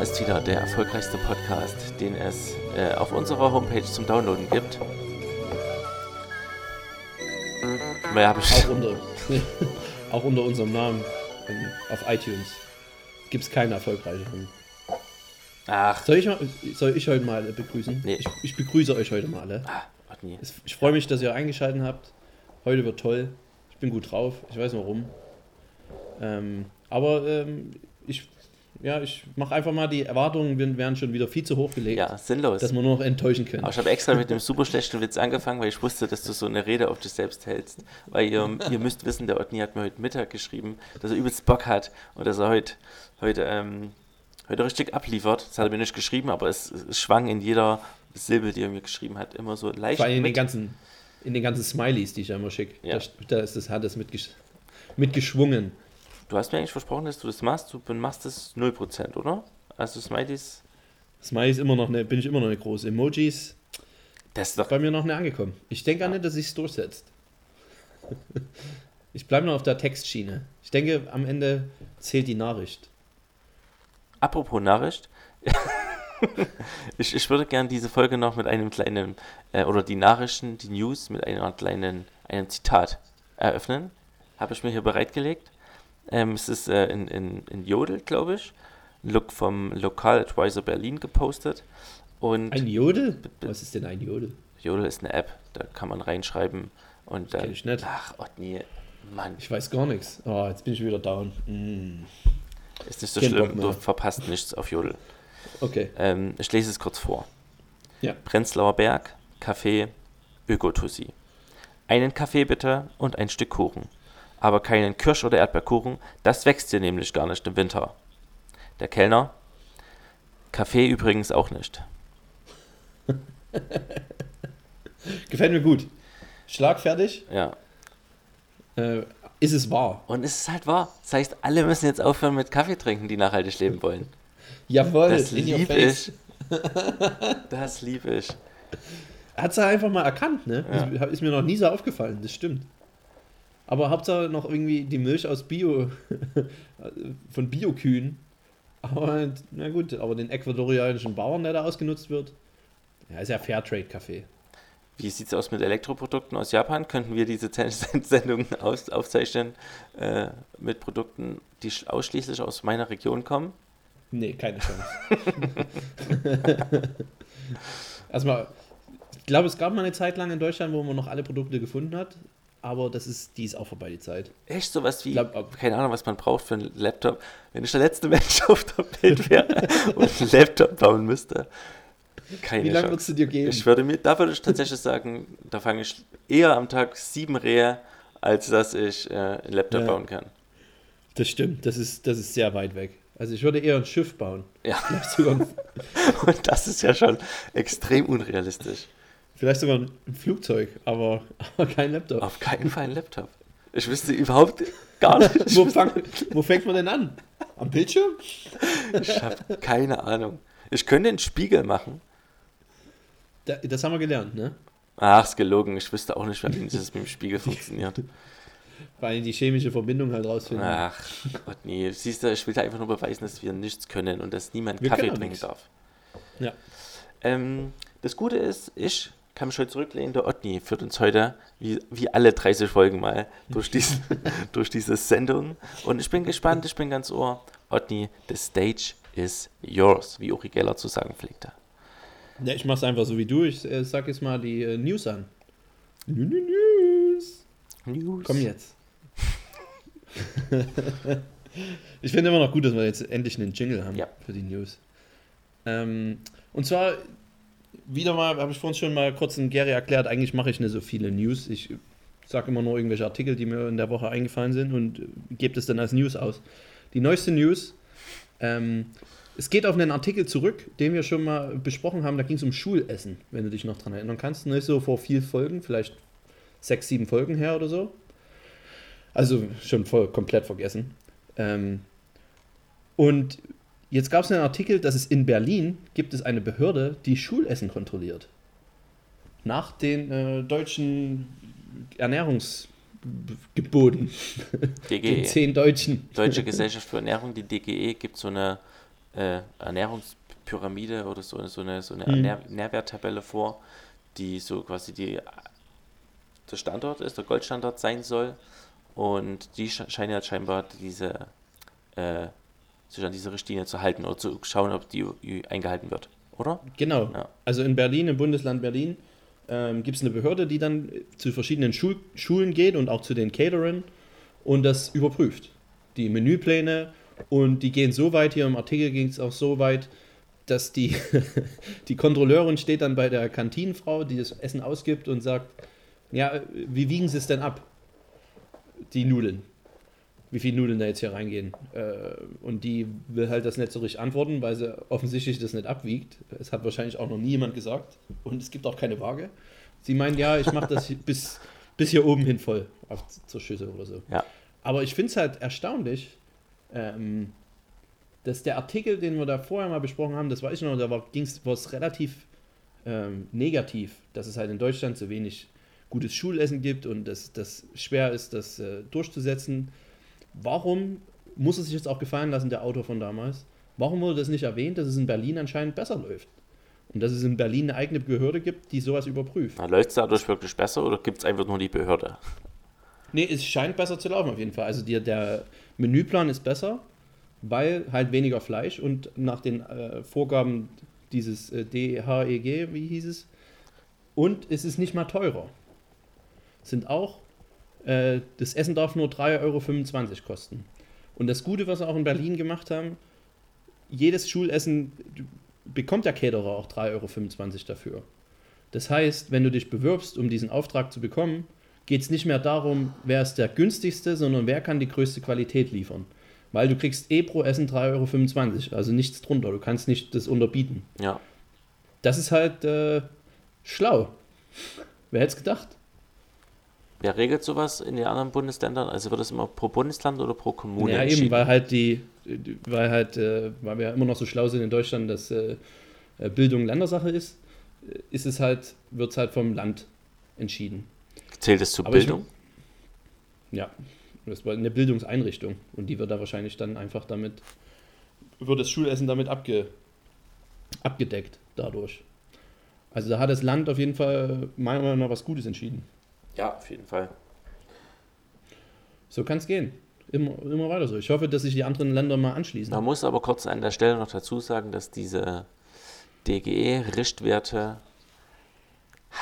Ist wieder der erfolgreichste Podcast, den es äh, auf unserer Homepage zum Downloaden gibt. Ich. Auch unter, auch unter unserem Namen auf iTunes gibt es keinen erfolgreicheren. Ach. Soll ich, soll ich heute mal begrüßen? Nee. Ich, ich begrüße euch heute mal alle. Ah, ich freue mich, dass ihr eingeschaltet habt. Heute wird toll. Ich bin gut drauf. Ich weiß warum. Ähm, aber ähm, ich, ja, ich mache einfach mal die Erwartungen werden schon wieder viel zu hoch gelegt. Ja, sinnlos. Dass wir nur noch enttäuschen können. Aber ich habe extra mit einem super schlechten Witz angefangen, weil ich wusste, dass du so eine Rede auf dich selbst hältst. Weil ihr, ihr müsst wissen, der Otni hat mir heute Mittag geschrieben, dass er übelst Bock hat und dass er heute, heute, ähm, heute richtig abliefert. Das hat er mir nicht geschrieben, aber es, es schwang in jeder Silbe, die er mir geschrieben hat, immer so leicht. Vor allem in den ganzen, in den ganzen Smileys, die ich immer schicke. Ja. Da, da ist das, hat es mitgesch mitgeschwungen. Du hast mir eigentlich versprochen, dass du das machst. Du machst das 0%, oder? Also Smileys. Smileys immer noch eine, bin ich immer noch eine große. Emojis. Das ist doch bei mir noch nicht angekommen. Ich denke ja. auch nicht, dass sich es durchsetzt. ich bleibe noch auf der Textschiene. Ich denke, am Ende zählt die Nachricht. Apropos Nachricht. ich, ich würde gerne diese Folge noch mit einem kleinen, äh, oder die Nachrichten, die News mit einer kleinen, einem Zitat eröffnen. Habe ich mir hier bereitgelegt. Ähm, es ist äh, in, in, in Jodel, glaube ich. Look vom Lokaladvisor Berlin gepostet. Und ein Jodel? Was ist denn ein Jodel? Jodel ist eine App, da kann man reinschreiben und dann. Kenn ich nicht. Ach, oh nee, Mann. Ich weiß gar nichts. Oh, jetzt bin ich wieder down. Mm. Ist nicht so Kein schlimm, du verpasst nichts auf Jodel. Okay. Ähm, ich lese es kurz vor. Ja. Prenzlauer Berg, Kaffee, Ökotussi. Einen Kaffee bitte und ein Stück Kuchen aber keinen Kirsch- oder Erdbeerkuchen, das wächst hier nämlich gar nicht im Winter. Der Kellner, Kaffee übrigens auch nicht. Gefällt mir gut. Schlagfertig. Ja. Äh, ist es wahr? Und es ist halt wahr. Das heißt, alle müssen jetzt aufhören mit Kaffee trinken, die nachhaltig leben wollen. Jawohl, das liebe ich. das liebe ich. Hat es einfach mal erkannt, ne? Ja. Ist mir noch nie so aufgefallen, das stimmt. Aber Hauptsache noch irgendwie die Milch aus Bio, von Biokühen. Aber na gut, aber den ecuadorianischen Bauern, der da ausgenutzt wird, ja, ist ja Fairtrade-Kaffee. Wie sieht es aus mit Elektroprodukten aus Japan? Könnten wir diese Sendung aus, aufzeichnen äh, mit Produkten, die ausschließlich aus meiner Region kommen? Nee, keine Chance. Erstmal, ich glaube, es gab mal eine Zeit lang in Deutschland, wo man noch alle Produkte gefunden hat aber das ist, die ist auch vorbei, die Zeit. Echt sowas wie, glaub, keine Ahnung, was man braucht für einen Laptop. Wenn ich der letzte Mensch auf der Welt wäre und einen Laptop bauen müsste. Keine Wie lange würdest du dir geben? Ich würde mir, da würde ich tatsächlich sagen, da fange ich eher am Tag sieben Rehe, als dass ich äh, einen Laptop ja. bauen kann. Das stimmt, das ist, das ist sehr weit weg. Also ich würde eher ein Schiff bauen. Ja. und das ist ja schon extrem unrealistisch. Vielleicht sogar ein Flugzeug, aber, aber kein Laptop. Auf keinen Fall ein Laptop. Ich wüsste überhaupt gar nicht. wo, fang, wo, fängt man denn an? Am Bildschirm? Ich habe keine Ahnung. Ich könnte einen Spiegel machen. Da, das haben wir gelernt, ne? Ach, ist gelogen. Ich wüsste auch nicht, wie das mit dem Spiegel funktioniert. Weil die chemische Verbindung halt rausfinden. Ach Gott, nee. Siehst du, ich will da einfach nur beweisen, dass wir nichts können und dass niemand wir Kaffee trinken darf. Ja. Ähm, das Gute ist, ich kann mich heute zurücklehnen. Der Otni führt uns heute, wie, wie alle 30 Folgen mal, durch, diesen, durch diese Sendung. Und ich bin gespannt, ich bin ganz ohr. Otni, the stage is yours, wie Uri Geller zu sagen pflegte. Ja, ich mach's einfach so wie du. Ich äh, sag jetzt mal die äh, News an. News. News. Komm jetzt. ich finde immer noch gut, dass wir jetzt endlich einen Jingle haben ja. für die News. Ähm, und zwar wieder mal, habe ich vorhin schon mal kurz in Gary erklärt, eigentlich mache ich nicht so viele News. Ich sage immer nur irgendwelche Artikel, die mir in der Woche eingefallen sind und gebe das dann als News aus. Die neueste News, ähm, es geht auf einen Artikel zurück, den wir schon mal besprochen haben, da ging es um Schulessen, wenn du dich noch dran erinnern kannst. Nicht so vor vier Folgen, vielleicht sechs, sieben Folgen her oder so. Also schon voll komplett vergessen. Ähm, und Jetzt gab es einen Artikel, dass es in Berlin gibt es eine Behörde, die Schulessen kontrolliert. Nach den äh, deutschen Ernährungsgeboten. DGE. Den zehn Deutschen. Deutsche Gesellschaft für Ernährung, die DGE, gibt so eine äh, Ernährungspyramide oder so, so eine, so eine. Nähr Nährwerttabelle vor, die so quasi die, der Standort ist, der Goldstandard sein soll. Und die sche- scheinen ja scheinbar diese, äh, sich an diese Richtlinie zu halten oder zu schauen, ob die eingehalten wird, oder? Genau. Ja. Also in Berlin, im Bundesland Berlin, ähm, gibt es eine Behörde, die dann zu verschiedenen Schul Schulen geht und auch zu den Caterern und das überprüft. Die Menüpläne und die gehen so weit, hier im Artikel ging es auch so weit, dass die, die Kontrolleurin steht dann bei der Kantinenfrau, die das Essen ausgibt und sagt, ja, wie wiegen sie es denn ab? Die Nudeln. Wie viele Nudeln da jetzt hier reingehen. Äh, und die will halt das nicht so richtig antworten, weil sie offensichtlich das nicht abwiegt. Es hat wahrscheinlich auch noch nie jemand gesagt. Und es gibt auch keine Waage. Sie meint, ja, ich mache das bis, bis hier oben hin voll auf, zur Schüssel oder so. Ja. Aber ich finde es halt erstaunlich, ähm, dass der Artikel, den wir da vorher mal besprochen haben, das weiß ich noch, da war es relativ ähm, negativ, dass es halt in Deutschland so wenig gutes Schulessen gibt und dass das schwer ist, das äh, durchzusetzen. Warum muss es sich jetzt auch gefallen lassen, der Autor von damals? Warum wurde das nicht erwähnt, dass es in Berlin anscheinend besser läuft? Und dass es in Berlin eine eigene Behörde gibt, die sowas überprüft. Läuft es dadurch wirklich besser oder gibt es einfach nur die Behörde? Nee, es scheint besser zu laufen auf jeden Fall. Also die, der Menüplan ist besser, weil halt weniger Fleisch und nach den äh, Vorgaben dieses äh, DHEG, wie hieß es, und es ist nicht mal teurer. Sind auch, äh, das Essen darf nur 3,25 Euro kosten. Und das Gute, was wir auch in Berlin gemacht haben, jedes Schulessen bekommt der Caterer auch 3,25 Euro dafür. Das heißt, wenn du dich bewirbst, um diesen Auftrag zu bekommen, geht es nicht mehr darum, wer ist der günstigste, sondern wer kann die größte Qualität liefern. Weil du kriegst eh pro Essen 3,25 Euro, also nichts drunter. Du kannst nicht das unterbieten. Ja. Das ist halt äh, schlau. Wer hätte es gedacht? Wer regelt sowas in den anderen Bundesländern? Also wird das immer pro Bundesland oder pro Kommune ja, eben, weil halt die, weil halt, äh, weil wir ja immer noch so schlau sind in Deutschland, dass äh, äh, Bildung Ländersache ist, ist es halt, wird es halt vom Land entschieden. Zählt es zur Aber ich- Bildung? Ja, das war eine Bildungseinrichtung und die wird da wahrscheinlich dann einfach damit, wird das Schulessen damit abge, abgedeckt dadurch. Also da hat das Land auf jeden Fall meiner Meinung nach was Gutes entschieden. Ja, auf jeden Fall. So kann es gehen. Immer, immer weiter so. Ich hoffe, dass sich die anderen Länder mal anschließen. Man muss aber kurz an der Stelle noch dazu sagen, dass diese DGE-Richtwerte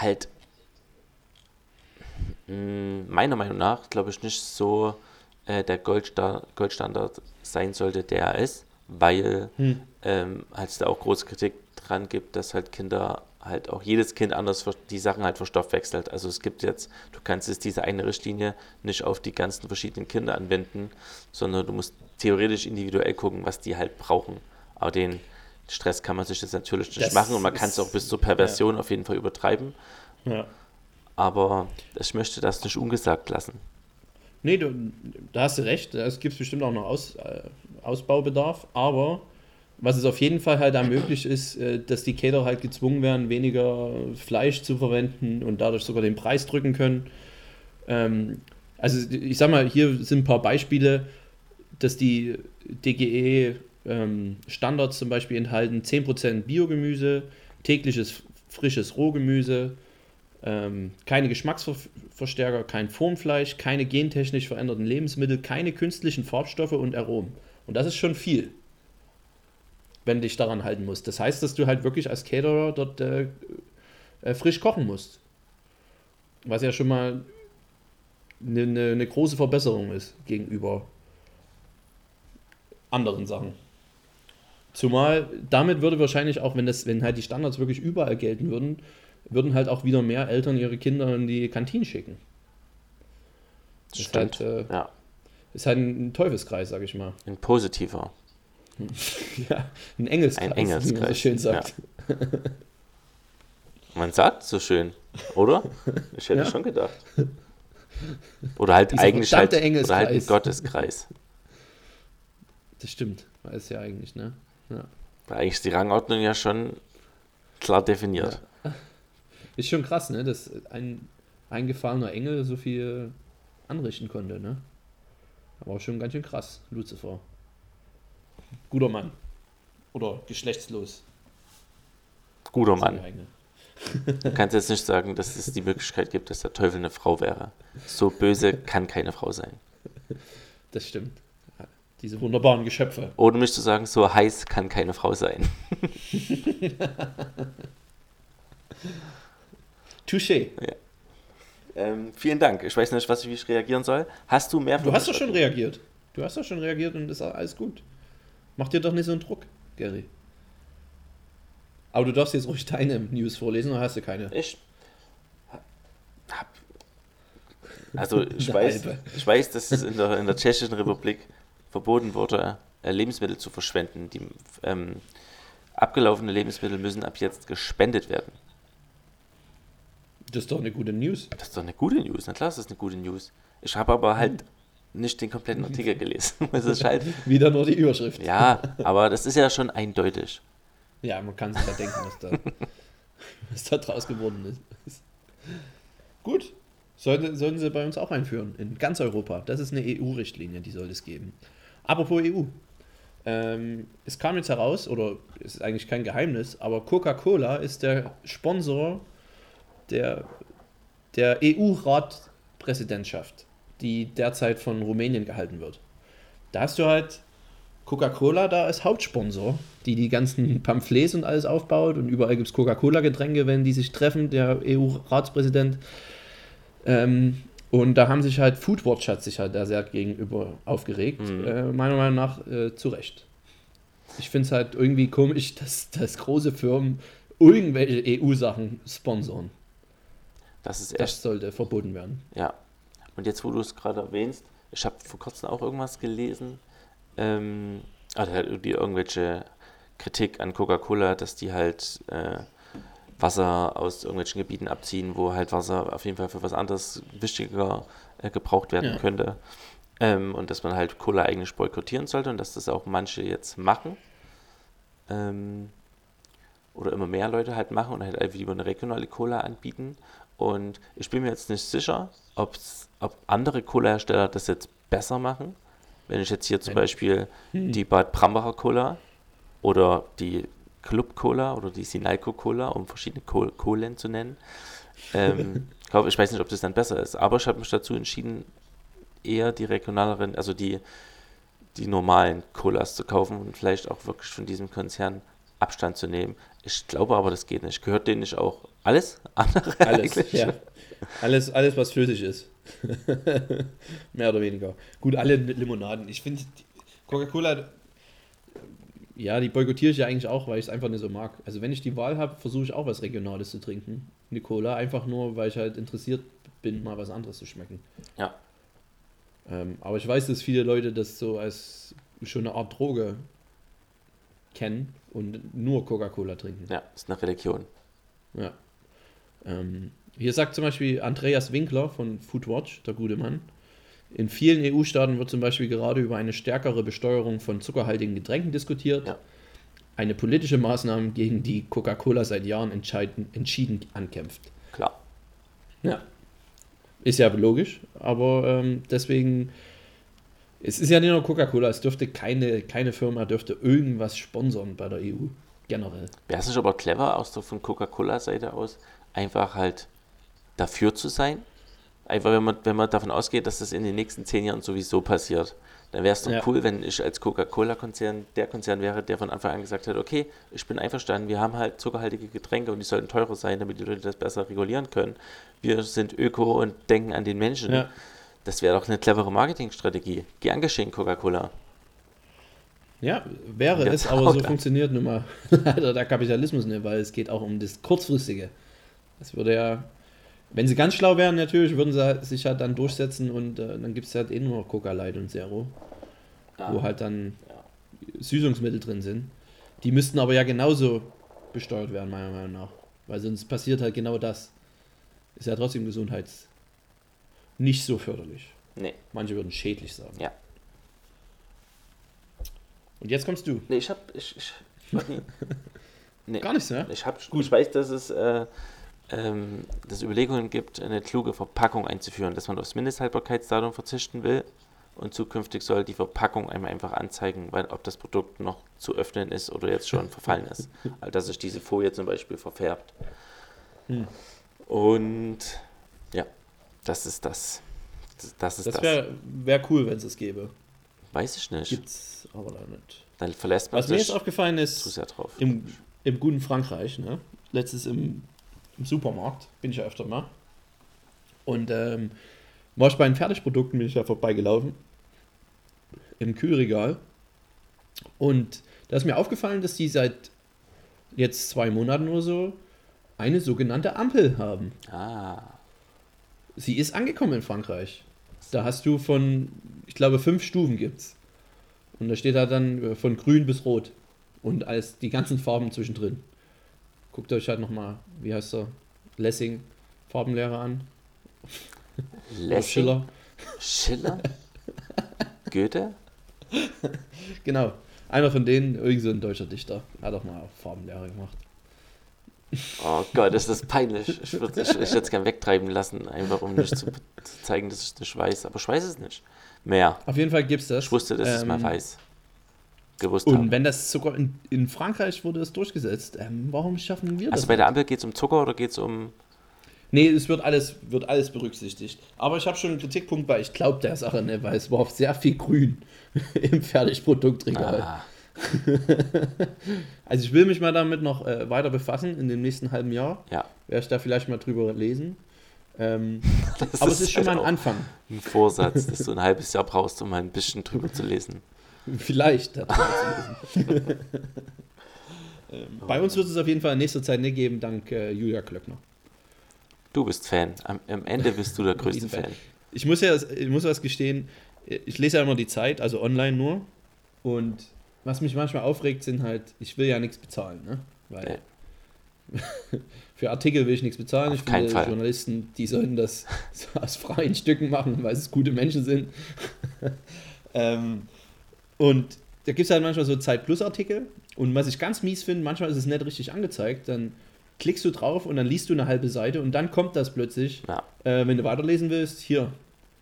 halt mh, meiner Meinung nach, glaube ich, nicht so äh, der Goldsta Goldstandard sein sollte, der er ist, weil Hm. ähm, halt es da auch große Kritik dran gibt, dass halt Kinder halt auch jedes Kind anders die Sachen halt verstoffwechselt. Also es gibt jetzt, du kannst jetzt diese eine Richtlinie nicht auf die ganzen verschiedenen Kinder anwenden, sondern du musst theoretisch individuell gucken, was die halt brauchen. Aber den Stress kann man sich das natürlich nicht Das machen und man kann es auch bis zur Perversion auf jeden Fall übertreiben. Ja. Aber ich möchte das nicht ungesagt lassen. Nee, du, da hast du recht. Es gibt bestimmt auch noch Aus, äh, Ausbaubedarf, aber was es auf jeden Fall halt ermöglicht ist, äh, dass die Caterer halt gezwungen werden, weniger Fleisch zu verwenden und dadurch sogar den Preis drücken können. Ähm, also ich sag mal, hier sind ein paar Beispiele, dass die DGE ähm, Standards zum Beispiel enthalten 10% Biogemüse, tägliches frisches Rohgemüse, ähm, keine Geschmacksverstärker, kein Formfleisch, keine gentechnisch veränderten Lebensmittel, keine künstlichen Farbstoffe und Aromen. Und das ist schon viel, wenn du dich daran halten musst. Das heißt, dass du halt wirklich als Caterer dort äh, äh, frisch kochen musst. Was ja schon mal eine, eine, eine große Verbesserung ist gegenüber anderen Sachen. Zumal damit würde wahrscheinlich auch, wenn das, wenn halt die Standards wirklich überall gelten würden, würden halt auch wieder mehr Eltern ihre Kinder in die Kantine schicken. Das Ist stimmt. halt, äh, ja, Ist halt ein Teufelskreis, sag ich mal. ein positiver. Ja, ein Engelskreis, Ein wie man so Engelskreis, schön sagt. Man sagt so schön, oder? Ich hätte Ja. schon gedacht. Oder halt Dieser eigentlich halt, oder halt ein Engelskreis. Gotteskreis. Das stimmt, weiß ja eigentlich, ne? Ja. Weil eigentlich ist die Rangordnung ja schon klar definiert. Ist schon krass, ne? Dass ein eingefahrener Engel so viel anrichten konnte, ne? Aber auch schon ganz schön krass, Lucifer. Guter Mann. Oder geschlechtslos. Guter Mann. Du kannst jetzt nicht sagen, dass es die Möglichkeit gibt, dass der Teufel eine Frau wäre. So böse kann keine Frau sein. Das stimmt. Diese wunderbaren Geschöpfe. Oder möchtest du sagen, so heiß kann keine Frau sein. Touché. Ähm, vielen Dank. Ich weiß nicht, was ich, wie ich reagieren soll. Hast du mehr Du hast doch schon reagiert. reagiert. Du hast doch schon reagiert und ist alles gut. Mach dir doch nicht so einen Druck, Gary. Aber du darfst jetzt ruhig deine News vorlesen, oder hast du keine? Ich hab. Also, ich weiß, ich weiß, dass es in der, in der Tschechischen Republik verboten wurde, Lebensmittel zu verschwenden. Die ähm, abgelaufene Lebensmittel müssen ab jetzt gespendet werden. Das ist doch eine gute News. Das ist doch eine gute News. Na klar, das ist eine gute News. Ich habe aber halt nicht den kompletten Artikel gelesen. Das ist halt, Wieder nur die Überschrift. ja, aber das ist ja schon eindeutig. Ja, man kann sich ja denken, was da, was da draus geworden ist. Gut. Sollte, sollten sie bei uns auch einführen. In ganz Europa. Das ist eine EU-Richtlinie, die soll es geben. Apropos EU. Ähm, es kam jetzt heraus, oder es ist eigentlich kein Geheimnis, aber Coca-Cola ist der Sponsor der, der EU-Ratpräsidentschaft, die derzeit von Rumänien gehalten wird. Da hast du halt Coca-Cola da als Hauptsponsor, die die ganzen Pamphlets und alles aufbaut und überall gibt es Coca-Cola-Getränke, wenn die sich treffen, der EU-Ratspräsident. Ähm, und da haben sich halt, Foodwatch hat sich halt da sehr gegenüber aufgeregt, Mhm. äh, meiner Meinung nach äh, zu Recht. Ich finde es halt irgendwie komisch, dass, dass große Firmen irgendwelche EU-Sachen sponsoren. Das ist Das echt, sollte verboten werden. ja. Und jetzt, wo du es gerade erwähnst, ich habe vor kurzem auch irgendwas gelesen, ähm, also halt irgendwie irgendwelche Kritik an Coca-Cola, dass die halt äh, Wasser aus irgendwelchen Gebieten abziehen, wo halt Wasser auf jeden Fall für was anderes wichtiger äh, gebraucht werden Ja. könnte. Ähm, und dass man halt Cola eigentlich boykottieren sollte und dass das auch manche jetzt machen. Ähm, oder immer mehr Leute halt machen und halt einfach lieber eine regionale Cola anbieten. Und ich bin mir jetzt nicht sicher, ob andere Cola-Hersteller das jetzt besser machen. Wenn ich jetzt hier zum Wenn- Beispiel Hm. die Bad Brambacher Cola oder die Club Cola oder die Sinalco Cola, um verschiedene Kohlen zu nennen. Ähm, glaube, ich weiß nicht, ob das dann besser ist, aber ich habe mich dazu entschieden, eher die regionaleren, also die, die normalen Colas zu kaufen und vielleicht auch wirklich von diesem Konzern Abstand zu nehmen. Ich glaube aber, das geht nicht. Gehört denen nicht auch alles andere Alles, eigentlich? ja. Alles, alles, was flüssig ist. Mehr oder weniger. Gut, alle Limonaden. Ich finde, Coca-Cola, ja, die boykottiere ich ja eigentlich auch, weil ich es einfach nicht so mag. Also, wenn ich die Wahl habe, versuche ich auch was Regionales zu trinken. Eine Cola, einfach nur, weil ich halt interessiert bin, mal was anderes zu schmecken. Ja. Ähm, aber ich weiß, dass viele Leute das so als schon eine Art Droge kennen und nur Coca-Cola trinken. Ja, ist eine Religion. Ja. Ähm, hier sagt zum Beispiel Andreas Winkler von Foodwatch, der gute Mann. In vielen EU-Staaten wird zum Beispiel gerade über eine stärkere Besteuerung von zuckerhaltigen Getränken diskutiert. Ja. Eine politische Maßnahme, gegen die Coca-Cola seit Jahren entschieden ankämpft. Klar. Ja. Ist ja logisch, aber ähm, deswegen, es ist ja nicht nur Coca-Cola, es dürfte keine, keine Firma dürfte irgendwas sponsern bei der EU, generell. Wäre es nicht aber clever, aus der von Coca-Cola-Seite aus, einfach halt dafür zu sein? Einfach, wenn man, wenn man davon ausgeht, dass das in den nächsten zehn Jahren sowieso passiert. Dann wäre es doch Ja. cool, wenn ich als Coca-Cola-Konzern der Konzern wäre, der von Anfang an gesagt hat, okay, ich bin einverstanden, wir haben halt zuckerhaltige Getränke und die sollten teurer sein, damit die Leute das besser regulieren können. Wir sind öko und denken an den Menschen. Ja. Das wäre doch eine clevere Marketingstrategie. Gern geschehen, Coca-Cola. Ja, wäre Ja, es, aber so klar. funktioniert nun mal leider der Kapitalismus nicht, weil es geht auch um das Kurzfristige. Das würde ja, wenn sie ganz schlau wären, natürlich, würden sie halt- sich halt dann durchsetzen und äh, dann gibt es halt eh nur Coca Light und Zero, wo halt dann Süßungsmittel drin sind. Die müssten aber ja genauso besteuert werden, meiner Meinung nach. Weil sonst passiert halt genau das. Ist ja trotzdem gesundheits nicht so förderlich. Nee. Manche würden schädlich sagen. Ja. Und jetzt kommst du. Nee, ich hab. Ich, ich, nee. Gar nichts, ne? Ich, hab, ich weiß, dass es, äh, ähm, dass es Überlegungen gibt, eine kluge Verpackung einzuführen, dass man aufs Mindesthaltbarkeitsdatum verzichten will und zukünftig soll die Verpackung einem einfach anzeigen, weil, ob das Produkt noch zu öffnen ist oder jetzt schon verfallen ist. Also dass sich diese Folie zum Beispiel verfärbt. Hm. Und ja, das ist das. Das, ist Das wäre wär cool, wenn es es gäbe. Weiß ich nicht. Gibt's aber da nicht. Dann verlässt man Was mir jetzt sich aufgefallen zu ist, sehr drauf. im, im guten Frankreich, ne? letztes im, im Supermarkt, bin ich ja öfter mal. Und ähm, war ich bei den Fertigprodukten, bin ich ja vorbeigelaufen. Im Kühlregal. Und da ist mir aufgefallen, dass die seit jetzt zwei Monaten oder so eine sogenannte Ampel haben. Ah, Sie ist angekommen in Frankreich. Da hast du von, ich glaube, fünf Stufen gibt's. Und da steht da dann von grün bis rot. Und als die ganzen Farben zwischendrin. Guckt euch halt nochmal, wie heißt er? Lessing, Farbenlehrer an. Lessing, Schiller. Schiller, Goethe. Genau. Einer von denen, irgend so ein deutscher Dichter, hat auch mal Farbenlehrer gemacht. Oh Gott, ist das peinlich. Ich würde es gern wegtreiben lassen, einfach um nicht zu, zu zeigen, dass ich es nicht weiß. Aber ich weiß es nicht. Mehr. Auf jeden Fall gibt's das. Ich wusste, dass ich es mal Ähm, weiß. Gewusst Und habe. wenn das sogar in, in Frankreich wurde es durchgesetzt, ähm, warum schaffen wir das? Also bei der Ampel geht es um Zucker oder geht es um. Nee, es wird alles, wird alles berücksichtigt. Aber ich habe schon einen Kritikpunkt bei, ich glaube der Sache, ne, weil es war sehr viel grün im Fertigproduktregal. Ah, Also ich will mich mal damit noch äh, weiter befassen in dem nächsten halben Jahr. ja. Werde ich da vielleicht mal drüber lesen. Ähm, aber es ist schon mal halt ein Anfang. ein Vorsatz, dass du ein halbes Jahr brauchst, um mal ein bisschen drüber zu lesen. Vielleicht ähm, bei uns wird es auf jeden Fall in nächster Zeit nicht geben, dank äh, Julia Klöckner. Du bist Fan. Am, am Ende bist du der größte Riesenfan. Fan. Ich muss ja, ich muss was gestehen, ich lese ja immer die Zeit, also online nur. Und was mich manchmal aufregt, sind halt, ich will ja nichts bezahlen, ne? Weil für Artikel will ich nichts bezahlen. Auf ich finde, Fall. Journalisten, die sollen das so aus freien Stücken machen, weil es gute Menschen sind. ähm, und da gibt es halt manchmal so Zeit-Plus-Artikel. Und was ich ganz mies finde, manchmal ist es nicht richtig angezeigt. Dann klickst du drauf und dann liest du eine halbe Seite und dann kommt das plötzlich. Ja. Äh, wenn du weiterlesen willst, hier,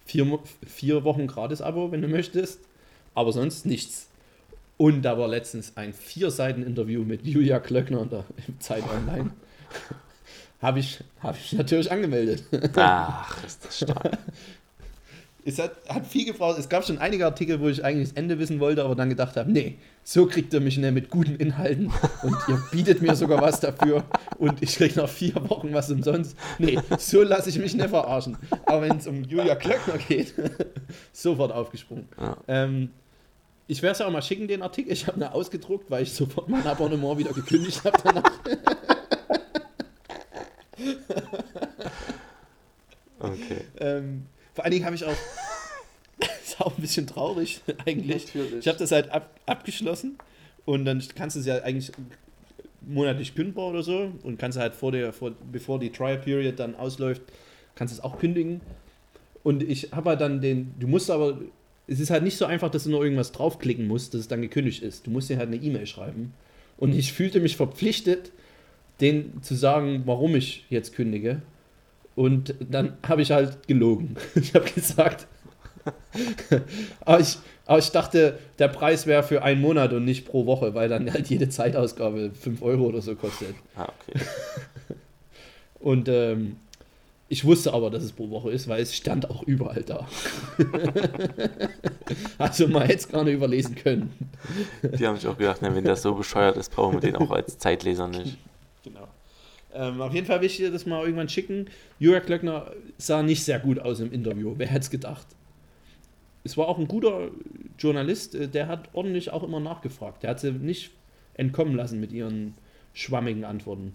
vier, vier Wochen Gratis-Abo, wenn du möchtest. Aber sonst nichts. Und da war letztens ein Vier-Seiten-Interview mit Julia Klöckner in der im Zeit Online. Habe ich, hab ich natürlich angemeldet. Ach, ist das stark. Es hat, hat viel gebraucht. Es gab schon einige Artikel, wo ich eigentlich das Ende wissen wollte, aber dann gedacht habe, nee, so kriegt ihr mich nicht mit guten Inhalten und ihr bietet mir sogar was dafür und ich kriege nach vier Wochen was umsonst. Nee, so lasse ich mich nicht verarschen. Aber wenn es um Julia Klöckner geht, sofort aufgesprungen. Ja. Ähm, ich werde es ja auch mal schicken, den Artikel. Ich habe ihn ausgedruckt, weil ich sofort mein Abonnement wieder gekündigt habe danach. Okay. Ähm, vor allen Dingen habe ich auch. ist auch ein bisschen traurig, eigentlich. Natürlich. Ich habe das halt ab, abgeschlossen und dann kannst du es ja eigentlich monatlich kündbar oder so und kannst halt vor der, vor, bevor die Trial Period dann ausläuft, kannst du es auch kündigen. Und ich habe halt dann den, du musst aber, es ist halt nicht so einfach, dass du nur irgendwas draufklicken musst, dass es dann gekündigt ist. Du musst dir halt eine E-Mail schreiben. Und ich fühlte mich verpflichtet, denen zu sagen, warum ich jetzt kündige. Und dann habe ich halt gelogen. Ich habe gesagt, aber, ich, aber ich dachte, der Preis wäre für einen Monat und nicht pro Woche, weil dann halt jede Zeitausgabe 5 Euro oder so kostet. Ah, okay. Und ähm, ich wusste aber, dass es pro Woche ist, weil es stand auch überall da. also man hätte es gar nicht überlesen können. Die haben sich auch gedacht, wenn das so bescheuert ist, brauchen wir den auch als Zeitleser nicht. Ähm, auf jeden Fall will ich dir das mal irgendwann schicken. Julia Klöckner sah nicht sehr gut aus im Interview. Wer hätte es gedacht? Es war auch ein guter Journalist, äh, der hat ordentlich auch immer nachgefragt. Der hat sie nicht entkommen lassen mit ihren schwammigen Antworten.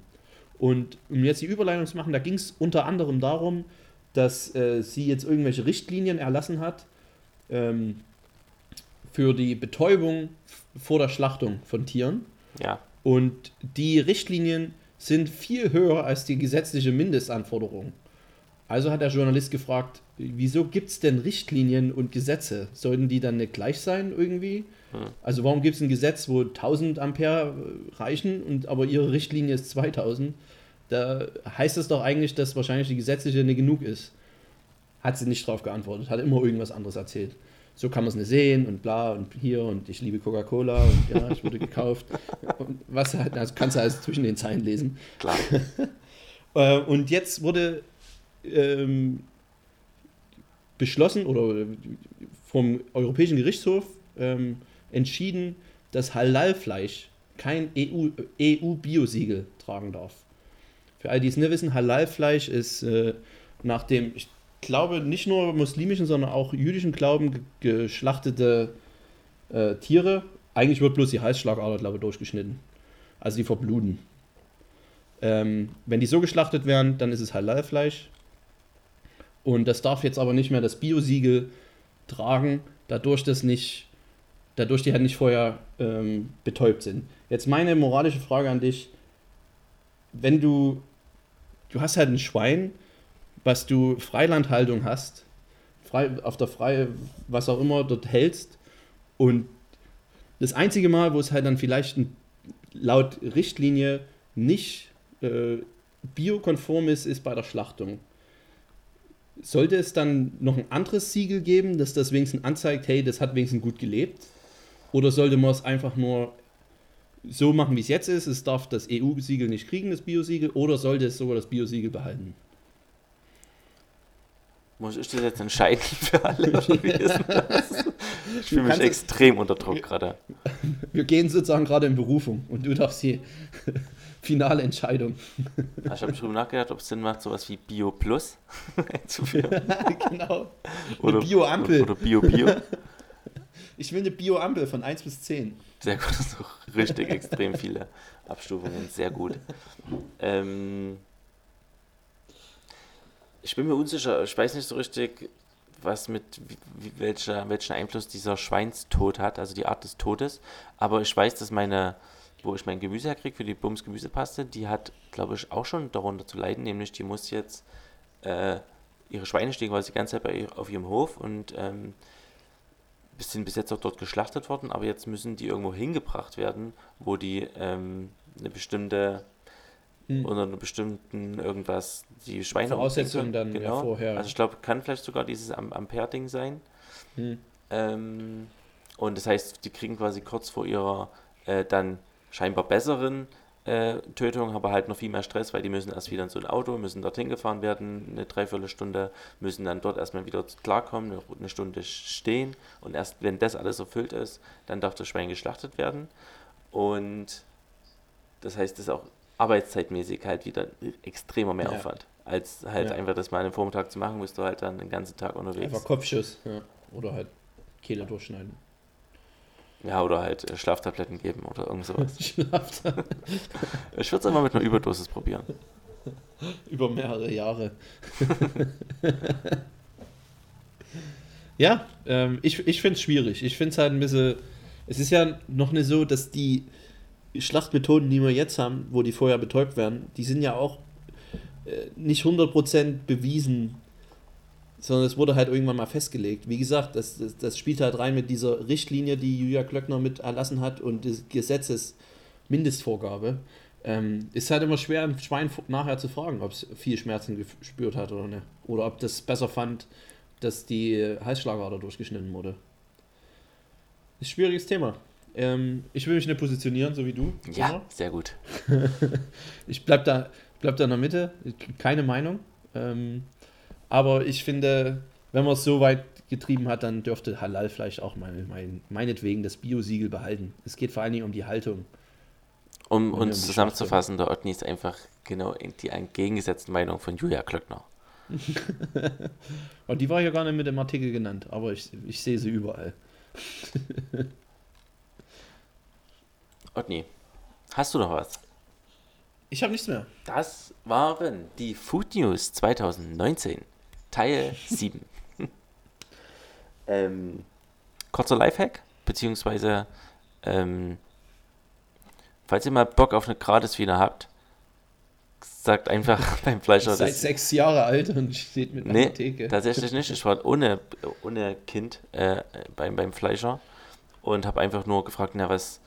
Und um jetzt die Überleitung zu machen, da ging es unter anderem darum, dass äh, sie jetzt irgendwelche Richtlinien erlassen hat ähm, für die Betäubung vor der Schlachtung von Tieren. Ja, Und die Richtlinien sind viel höher als die gesetzliche Mindestanforderung. Also hat der Journalist gefragt, wieso gibt es denn Richtlinien und Gesetze? Sollten die dann nicht gleich sein irgendwie? Hm. Also warum gibt es ein Gesetz, wo 1000 Ampere reichen, und aber ihre Richtlinie ist 2000? Da heißt es doch eigentlich, dass wahrscheinlich die gesetzliche nicht genug ist. Hat sie nicht drauf geantwortet, hat immer irgendwas anderes erzählt. So kann man es nicht sehen und bla und hier und ich liebe Coca-Cola und ja, ich wurde gekauft. Und was halt, also kannst du alles zwischen den Zeilen lesen. Klar. Äh, und jetzt wurde ähm, beschlossen oder vom Europäischen Gerichtshof ähm, entschieden, dass Halal-Fleisch kein EU-Biosiegel EU tragen darf. Für all die es nicht wissen, Halal-Fleisch ist äh, nach dem, ich glaube, nicht nur muslimischen, sondern auch jüdischen Glauben geschlachtete äh, Tiere. Eigentlich wird bloß die Halsschlagader, glaube ich, durchgeschnitten. Also die verbluten. Ähm, wenn die so geschlachtet werden, dann ist es Halal-Fleisch. Und das darf jetzt aber nicht mehr das Biosiegel tragen, dadurch, dass nicht, dadurch die halt nicht vorher ähm, betäubt sind. Jetzt meine moralische Frage an dich: Wenn du, du hast halt ein Schwein, was du Freilandhaltung hast, frei, auf der Freie, was auch immer dort hältst, und das einzige Mal, wo es halt dann vielleicht laut Richtlinie nicht äh, biokonform ist, ist bei der Schlachtung. Sollte es dann noch ein anderes Siegel geben, das das wenigstens anzeigt, hey, das hat wenigstens gut gelebt? Oder sollte man es einfach nur so machen, wie es jetzt ist? Es darf das EU-Siegel nicht kriegen, das Biosiegel, oder sollte es sogar das Biosiegel behalten? Muss ich das jetzt entscheiden für alle? ich fühle mich extrem unter Druck gerade. Wir gehen sozusagen gerade in Berufung und du darfst hier finale Entscheidung. Ah, ich habe darüber nachgedacht, ob es Sinn macht, sowas wie Bio Plus einzuführen. genau. Oder Bio-Ampel. Oder Bio-Bio. Ich will eine Bio-Ampel von 1 bis 10. Sehr gut, das ist auch richtig extrem viele Abstufungen. Sehr gut. Ähm, ich bin mir unsicher, ich weiß nicht so richtig, was mit wie, welcher, welchen Einfluss dieser Schweinstod hat, also die Art des Todes. Aber ich weiß, dass meine wo ich mein Gemüse herkriege für die Bums Gemüsepaste, die hat, glaube ich, auch schon darunter zu leiden, nämlich die muss jetzt, äh, ihre Schweine stehen quasi die ganze Zeit bei ihr, auf ihrem Hof und ähm, sind bis jetzt auch dort geschlachtet worden, aber jetzt müssen die irgendwo hingebracht werden, wo die ähm, eine bestimmte hm. unter einer bestimmten irgendwas die Schweine Voraussetzungen dann genau. Ja, vorher. Also ich glaube, kann vielleicht sogar dieses Am Ampere-Ding sein. Hm. Ähm, und das heißt, die kriegen quasi kurz vor ihrer äh, dann scheinbar besseren äh, Tötung, aber halt noch viel mehr Stress, weil die müssen erst wieder in so ein Auto, müssen dorthin gefahren werden, eine Dreiviertelstunde, müssen dann dort erstmal wieder klarkommen, eine Stunde stehen und erst wenn das alles erfüllt ist, dann darf das Schwein geschlachtet werden. Und das heißt, das ist auch arbeitszeitmäßig halt wieder extremer Mehraufwand, ja. als halt ja. einfach das mal einen Vormittag zu machen, musst du halt dann den ganzen Tag unterwegs. Einfach Kopfschuss, ja. oder halt Kehle durchschneiden. Ja, oder halt äh, Schlaftabletten geben oder irgend sowas. ich würde es einfach mit einer Überdosis probieren. Über mehrere Jahre. ja, ähm, ich, ich finde es schwierig. Ich finde es halt ein bisschen. Es ist ja noch nicht so, dass die Schlachtmethoden, die wir jetzt haben, wo die vorher betäubt werden, die sind ja auch äh, nicht 100% bewiesen sondern es wurde halt irgendwann mal festgelegt. Wie gesagt, das, das, das, spielt halt rein mit dieser Richtlinie, die Julia Klöckner mit erlassen hat und des Gesetzes Mindestvorgabe. Ähm, ist halt immer schwer, ein Schwein nachher zu fragen, ob es viel Schmerzen gespürt hat oder nicht. Oder ob das besser fand, dass die Halsschlagader durchgeschnitten wurde. Ist ein schwieriges Thema. Ähm, ich will mich nicht positionieren, so wie du. Ja, immer. sehr gut. ich bleib da, bleib da in der Mitte. Keine Meinung. Ähm, aber ich finde, wenn man es so weit getrieben hat, dann dürfte Halal-Fleisch auch mein, mein, meinetwegen das Bio-Siegel behalten. Es geht vor allen Dingen um die Haltung. Um uns zusammenzufassen, der Otni ist einfach genau die entgegengesetzte Meinung von Julia Klöckner. Und die war ja gar nicht mit dem Artikel genannt, aber ich, ich sehe sie überall. Otni, hast du noch was? Ich habe nichts mehr. Das waren die Food News 2019. Teil 7. ähm, kurzer Lifehack, beziehungsweise, ähm, falls ihr mal Bock auf eine Gratis-Wiener habt, sagt einfach beim Fleischer. Seit sechs Jahre alt und steht mit einer nee, Theke. tatsächlich nicht. Ich war ohne, ohne Kind äh, beim, beim Fleischer und habe einfach nur gefragt, na was,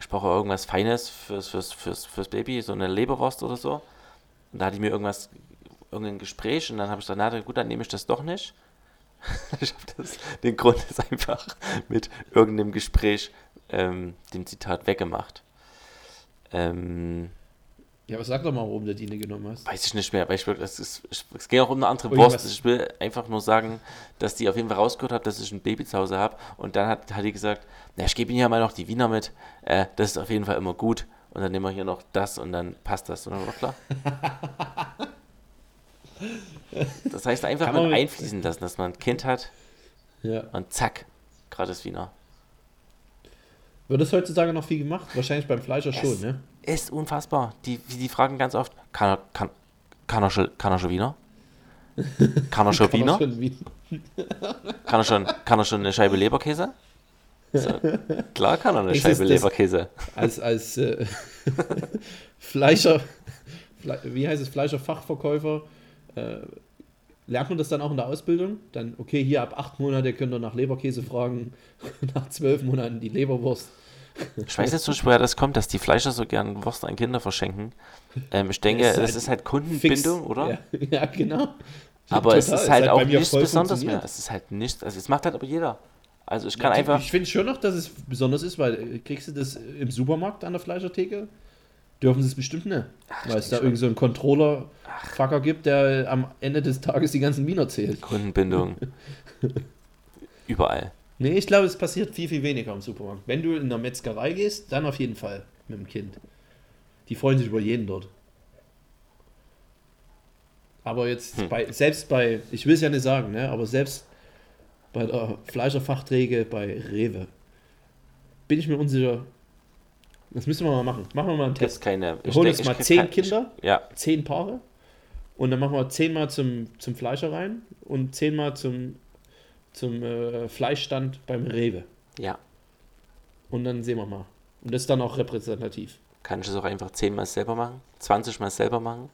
ich brauche irgendwas Feines fürs, fürs, fürs, fürs Baby, so eine Leberwurst oder so. Und da hatte ich mir irgendwas irgendein Gespräch und dann habe ich gesagt, na gut, dann nehme ich das doch nicht. ich habe das, den Grund ist einfach mit irgendeinem Gespräch ähm, dem Zitat weggemacht. Ähm, Ja, aber sag doch mal, warum du die genommen hast. weiß ich nicht mehr, weil ich es, ist, es geht auch um eine andere Wurst. Ich will einfach nur sagen, dass die auf jeden Fall rausgehört hat, dass ich ein Baby zu Hause habe. Und dann hat, hat die gesagt, na, ich gebe Ihnen ja mal noch die Wiener mit. Äh, das ist auf jeden Fall immer gut. Und dann nehmen wir hier noch das und dann passt das. Und dann war klar. Das heißt einfach Kann mal einfließen lassen, dass man ein Kind hat Ja. und zack, gratis Wiener. Wird das heutzutage noch viel gemacht? Wahrscheinlich beim Fleischer schon, Es- ne? Ist unfassbar. Die, die fragen ganz oft, kann er, kann, kann er, schon, kann er schon Wiener? Kann er schon Wiener? Kann er schon, kann er schon eine Scheibe Leberkäse? So, klar kann er eine Ist Scheibe Leberkäse. Als, als äh, Fleischer, Fle wie heißt es, Fleischerfachverkäufer, äh, lernt man das dann auch in der Ausbildung? Dann, okay, hier ab acht Monate könnt ihr nach Leberkäse fragen, nach zwölf Monaten die Leberwurst. Ich weiß jetzt nicht, woher das kommt, dass die Fleischer so gern Wurst an Kinder verschenken. Ähm, ich denke, Es ist das halt ist halt Fix. Kundenbindung, oder? Ja, ja genau. Aber es Total. ist halt hat auch nichts Besonderes mehr. Es ist halt nichts, also es macht halt aber jeder. Also ich kann Ja, einfach, Ich finde schon noch, dass es besonders ist, weil äh, kriegst du das im Supermarkt an der Fleischertheke? Dürfen sie es bestimmt nicht. weil es da schon. irgend so einen Controller-Fucker gibt, der am Ende des Tages die ganzen Wiener zählt. Kundenbindung. Überall. Nee, ich glaube, es passiert viel, viel weniger im Supermarkt. Wenn du in der Metzgerei gehst, dann auf jeden Fall mit dem Kind. Die freuen sich über jeden dort. Aber jetzt Hm. bei, selbst bei, ich will es ja nicht sagen, ne, aber selbst bei der Fleischerfachträge bei Rewe bin ich mir unsicher. Das müssen wir mal machen. Machen wir mal einen Test. keine. Wir holen uns mal zehn kein- Kinder, Ich, ja, zehn Paare und dann machen wir zehnmal zum, zum Fleischer rein und zehnmal zum, zum äh, Fleischstand beim Rewe. ja. Und dann sehen wir mal. Und das ist dann auch repräsentativ. Kann ich es auch einfach 10 Mal selber machen? 20 Mal selber machen?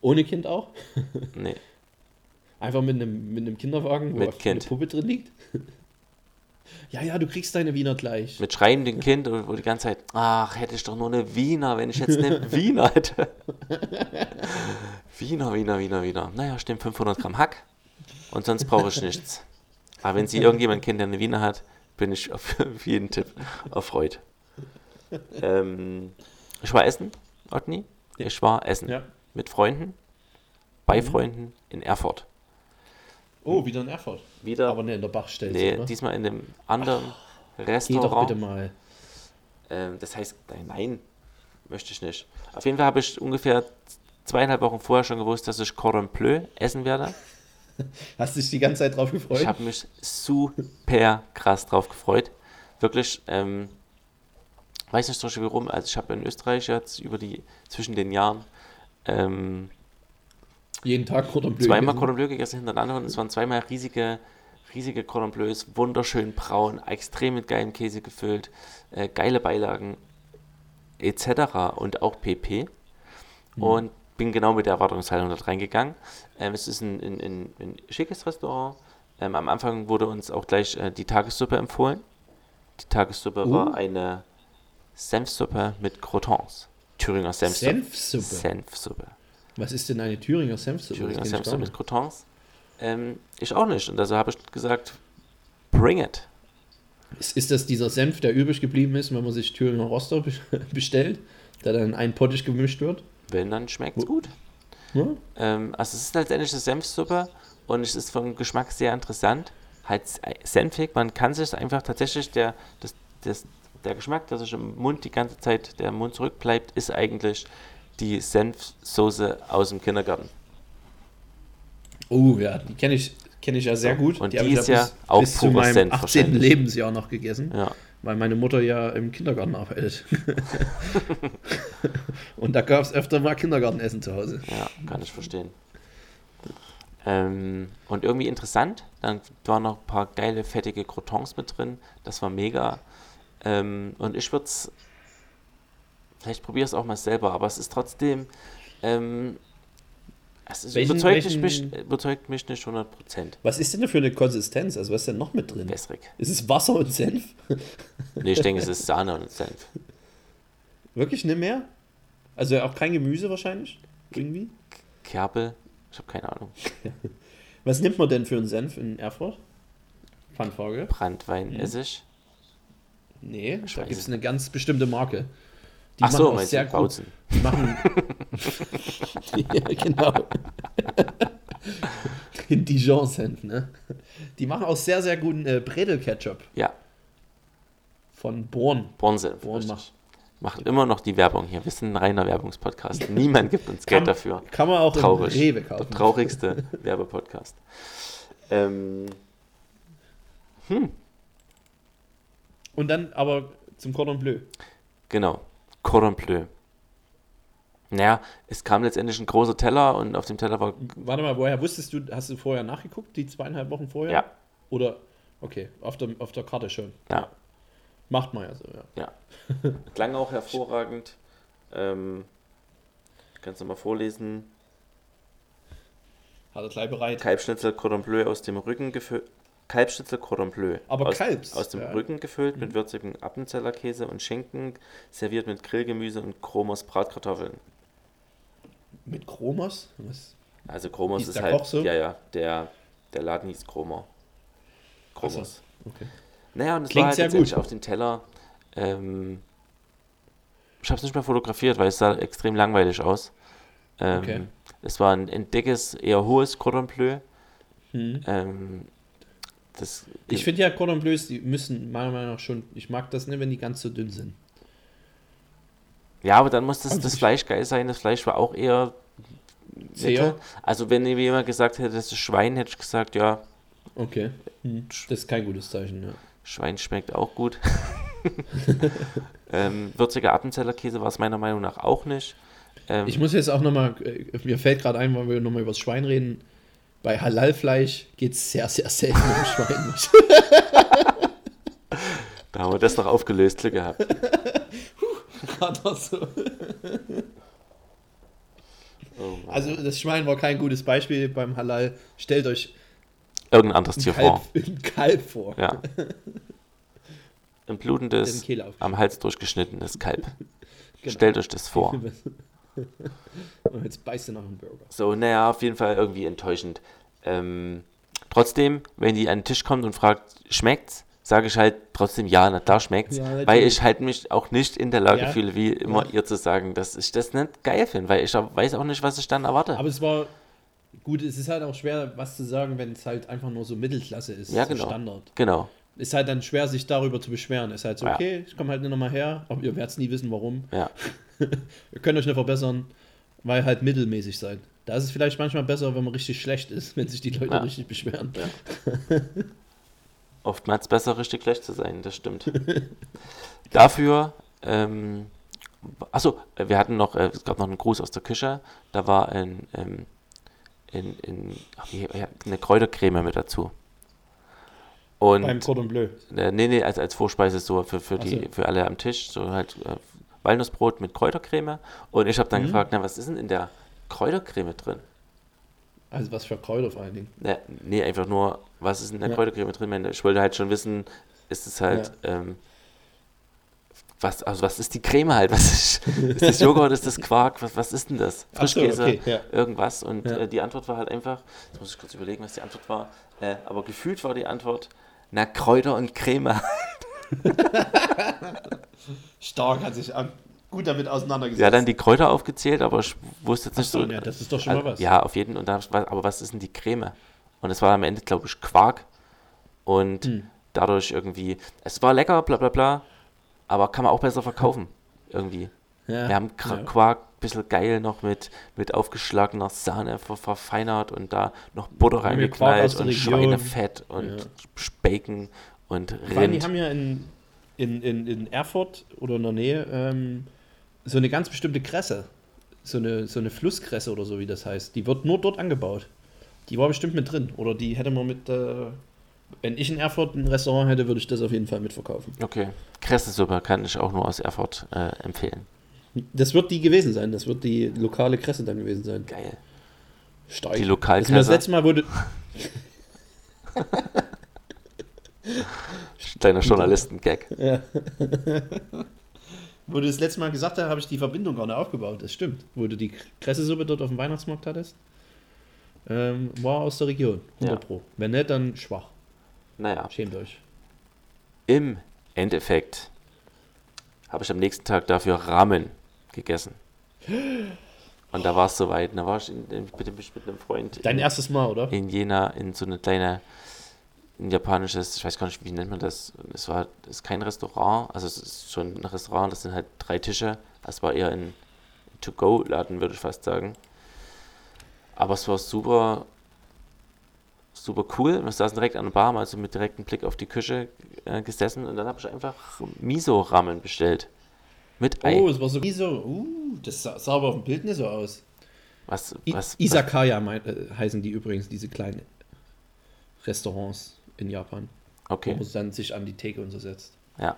Ohne Kind auch? Nee. Einfach mit einem, mit einem Kinderwagen, wo Mit Kind. eine Puppe drin liegt? ja, ja, du kriegst deine Wiener gleich. Mit schreiendem Kind, wo die ganze Zeit, ach, hätte ich doch nur eine Wiener, wenn ich jetzt eine Wiener hätte. Wiener, Wiener, Wiener, Wiener. Naja, stimmt, 500 Gramm Hack. Und sonst brauche ich nichts. Aber wenn Sie irgendjemand kennt, der eine Wiener hat, bin ich auf auf jeden Tipp erfreut. Ähm, ich war essen, Otni. Ich war essen. Ja. Mit Freunden, bei Mhm. Freunden in Erfurt. Oh, wieder in Erfurt. Wieder, Aber nicht in der Bachstelze, nee, oder? diesmal in einem anderen Geh doch Restaurant. bitte mal. Ähm, das heißt, nein, nein, möchte ich nicht. Auf jeden Fall habe ich ungefähr zweieinhalb Wochen vorher schon gewusst, dass ich Cordon Bleu essen werde. Hast du dich die ganze Zeit drauf gefreut? Ich habe mich super krass drauf gefreut. Wirklich, ähm, weiß nicht so schön warum. Also ich habe in Österreich jetzt über die, zwischen den Jahren ähm, Jeden Tag Cordon Bleu. zweimal. Cordon Bleu gegessen hintereinander und es waren zweimal riesige, riesige Cordon Bleus, wunderschön braun, extrem mit geilem Käse gefüllt, äh, geile Beilagen etc. und auch PP. Und bin genau mit der Erwartungshaltung dort reingegangen. Ähm, es ist ein, ein, ein, ein schickes Restaurant. Ähm, am Anfang wurde uns auch gleich äh, die Tagessuppe empfohlen. Die Tagessuppe Uh. war eine Senfsuppe mit Crotons. Thüringer Senfsuppe. Senfsuppe. Senfsuppe. Was ist denn eine Thüringer Senfsuppe? Thüringer Senfsuppe mit. Crotons. Ähm, ich auch nicht. Und also habe ich gesagt, bring it. Ist, ist das dieser Senf, der übrig geblieben ist, wenn man sich Thüringer Roster be- bestellt, der dann in einen Pottisch gemischt wird? Wenn, dann schmeckt es gut. Ja? Ähm, also es ist letztendlich eine Senfsuppe und es ist vom Geschmack sehr interessant. Halt senfig, man kann sich einfach tatsächlich, der, das, das, der Geschmack, der sich im Mund die ganze Zeit, der im Mund zurückbleibt, ist eigentlich die Senfsoße aus dem Kindergarten. Oh ja, die kenne ich, kenn ich ja sehr gut. Und die ich ist ja bis, auch bis zu meinem Senf 18. wahrscheinlich. Lebensjahr noch gegessen, Ja, weil meine Mutter ja im Kindergarten arbeitet. Und da gab es öfter mal Kindergartenessen zu Hause. ja, kann ich verstehen. Ähm, und irgendwie interessant, dann waren noch ein paar geile, fettige Crotons mit drin. Das war mega. Ähm, und ich würde es, vielleicht probiere es auch mal selber, aber es ist trotzdem, ähm, ist, Welchen- überzeugt, welchen- mich, überzeugt mich nicht 100%. Was ist denn da für eine Konsistenz? Also was ist denn noch mit drin? Wässrig. Ist es Wasser und Senf? Nee, ich denke, es ist Sahne und Senf. Wirklich nicht mehr? Also auch kein Gemüse wahrscheinlich? Irgendwie? Kerbel, ich habe keine Ahnung. Was nimmt man denn für einen Senf in Erfurt? Pfandfrage. Brandwein, Mhm. Essig. Nee, Ich da gibt es es eine ganz bestimmte Marke. Die Ach so, machen auch meinst sehr gut. Bautzen. Die machen. ja, genau. Den Dijon-Senf, ne? Die machen auch sehr, sehr guten äh, Bredel-Ketchup Ja, von Born. Bornsenf. Born macht. Macht immer noch die Werbung hier. Wir sind ein reiner Werbungspodcast. Niemand gibt uns Geld Kann- dafür. Kann man auch Traurig. im Rewe Der kaufen. traurigste Werbepodcast. Ähm, Und dann aber zum Cordon Bleu. genau. Cordon Bleu. Naja, es kam letztendlich ein großer Teller und auf dem Teller war. Warte mal, woher wusstest du, hast du vorher nachgeguckt, die zweieinhalb Wochen vorher? Ja, Oder, okay, auf der, auf der Karte schon. ja, Macht man ja so, ja. ja. Klang auch hervorragend. Ähm, kannst du mal vorlesen. Hat er gleich bereit. Kalbschnitzel Cordon Bleu aus dem Rücken gefüllt. Kalbschnitzel Cordon Bleu. Aber aus, Kalbs, Aus dem ja. Mhm. Rücken gefüllt mit würzigem Appenzellerkäse und Schinken, serviert mit Grillgemüse und Chromos Bratkartoffeln. Mit Chromos? Was? Also Chromos Hieß ist halt, Koch so? ja, ja, der, der Laden hieß Chromo. Chromos. Ach so, okay. Naja, und es Klingt war halt gut. auf dem Teller. Ähm, ich habe es nicht mehr fotografiert, weil es sah extrem langweilig aus. Ähm, Okay. Es war ein, ein dickes, eher hohes Cordon Bleu. Hm. Ähm, das, Ich finde ja Cordon Bleus, die müssen meiner Meinung nach schon, ich mag das nicht, wenn die ganz so dünn sind. ja, aber dann muss das, Also das Fleisch geil sein. Das Fleisch war auch eher Zäher? mittel. Also wenn mir jemand gesagt hätte, das ist Schwein, hätte ich gesagt, ja, Okay. Hm. Das ist kein gutes Zeichen, ja. Schwein schmeckt auch gut. ähm, würziger Appenzellerkäse war es meiner Meinung nach auch nicht. Ähm, Ich muss jetzt auch nochmal, mir fällt gerade ein, weil wir nochmal über das Schwein reden. Bei Halalfleisch geht es sehr, sehr selten um Schwein. da haben wir das noch aufgelöst, Glück gehabt. Auch so. Oh. Also das Schwein war kein gutes Beispiel beim Halal. Stellt euch Irgendein anderes Tier Kalb, vor. ein Kalb vor. Ja. Ein blutendes, am Hals durchgeschnittenes Kalb. Genau. Stellt euch das vor. Und jetzt beißt du nach einem Burger. So, naja, auf jeden Fall irgendwie enttäuschend. Ähm, trotzdem, wenn die an den Tisch kommt und fragt, schmeckt's? Sage ich halt trotzdem ja, na klar schmeckt's. Ja, weil ich halt mich auch nicht in der Lage Ja. fühle, wie immer Ja. ihr zu sagen, dass ich das nicht geil finde, weil ich auch- weiß auch nicht, was ich dann erwarte. Aber es war gut, es ist halt auch schwer, was zu sagen, wenn es halt einfach nur so Mittelklasse ist. Ja, so genau. Standard. genau. Ist halt dann schwer, sich darüber zu beschweren. Ist halt so, Ja. okay, ich komme halt nicht nochmal her, aber ihr werdet es nie wissen, warum. Ja. Ihr könnt euch nicht verbessern, weil halt mittelmäßig seid. Da ist es vielleicht manchmal besser, wenn man richtig schlecht ist, wenn sich die Leute Ja. richtig beschweren. Oftmals besser, richtig schlecht zu sein, das stimmt. Dafür, ähm, achso, wir hatten noch, äh, es gab noch einen Gruß aus der Küche, da war ein, ähm, in, in, ach, ja, eine Kräutercreme mit dazu. Und, Beim Cordon Bleu. äh, nee, nee, als, als Vorspeise so für, für, die, so. für alle am Tisch, so halt äh, Walnussbrot mit Kräutercreme. Und ich habe dann Mhm. gefragt, na, was ist denn in der Kräutercreme drin? Also was für Kräuter vor allen Dingen. Ne, nee, einfach nur, was ist in der Ja. Kräutercreme drin? Ich wollte halt schon wissen, ist es halt, ähm, was, also was ist die Creme halt? Was ist, ist das Joghurt, ist das Quark? Was, was ist denn das? Ach so, Frischkäse, okay, ja. irgendwas. Und Ja. äh, die Antwort war halt einfach, jetzt muss ich kurz überlegen, was die Antwort war, äh, aber gefühlt war die Antwort, na, Kräuter und Creme. Stark hat sich gut damit auseinandergesetzt. Ja, dann die Kräuter aufgezählt, aber ich wusste jetzt nicht so, so. ja, das ist doch schon mal was. Ja, auf jeden Fall. Aber was ist denn die Creme? Und es war am Ende, glaube ich, Quark. Und Hm. dadurch irgendwie, es war lecker, bla bla bla, aber kann man auch besser verkaufen. Irgendwie. Ja. Wir haben Qu- Ja. Quark, bisschen geil noch mit, mit aufgeschlagener Sahne ver verfeinert und da noch Butter Quark reingeknallt und. Schweinefett und Ja. Bacon und Vor allem, die Rind. haben ja in, in, in, in Erfurt oder in der Nähe ähm, so eine ganz bestimmte Kresse. So eine, so eine Flusskresse oder so, wie das heißt. Die wird nur dort angebaut. Die war bestimmt mit drin. Oder die hätte man mit. Äh, wenn ich in Erfurt ein Restaurant hätte, würde ich das auf jeden Fall mitverkaufen. Okay. Kressesuppe kann ich auch nur aus Erfurt äh, empfehlen. Das wird die gewesen sein. Das wird die lokale Kresse dann gewesen sein. Geil. Stark. Die Das ist mir das Lokalkresse. letzte Mal wurde. Kleiner Journalisten-Gag. Ja. Wo du das letzte Mal gesagt hast, habe ich die Verbindung gar nicht aufgebaut. Das stimmt. Wo du die Kressesuppe dort auf dem Weihnachtsmarkt hattest. ähm, war aus der Region. 100 Ja. Pro. Wenn nicht, dann schwach. Naja, Schämt euch. im Endeffekt habe ich am nächsten Tag dafür Ramen gegessen. Und da war es soweit. Da war ich in, in, mit, mit einem Freund Dein in, erstes Mal, oder? in Jena in so eine kleine, ein japanisches, ich weiß gar nicht, wie nennt man das. Es war es ist kein Restaurant, also es ist schon ein Restaurant, das sind halt drei Tische. Es war eher ein To-Go-Laden, würde ich fast sagen. Aber es war super, super cool. Wir saßen direkt an der Bar, also mit direktem Blick auf die Küche äh, gesessen und dann habe ich einfach Miso-Ramen bestellt. Mit Ei. Oh, es war so Miso. Uh, das sah, sah aber auf dem Bild nicht so aus. was, I was, Isakaya mein, äh, heißen die übrigens, diese kleinen Restaurants in Japan. okay, Wo man dann sich an die Theke und so setzt. ja.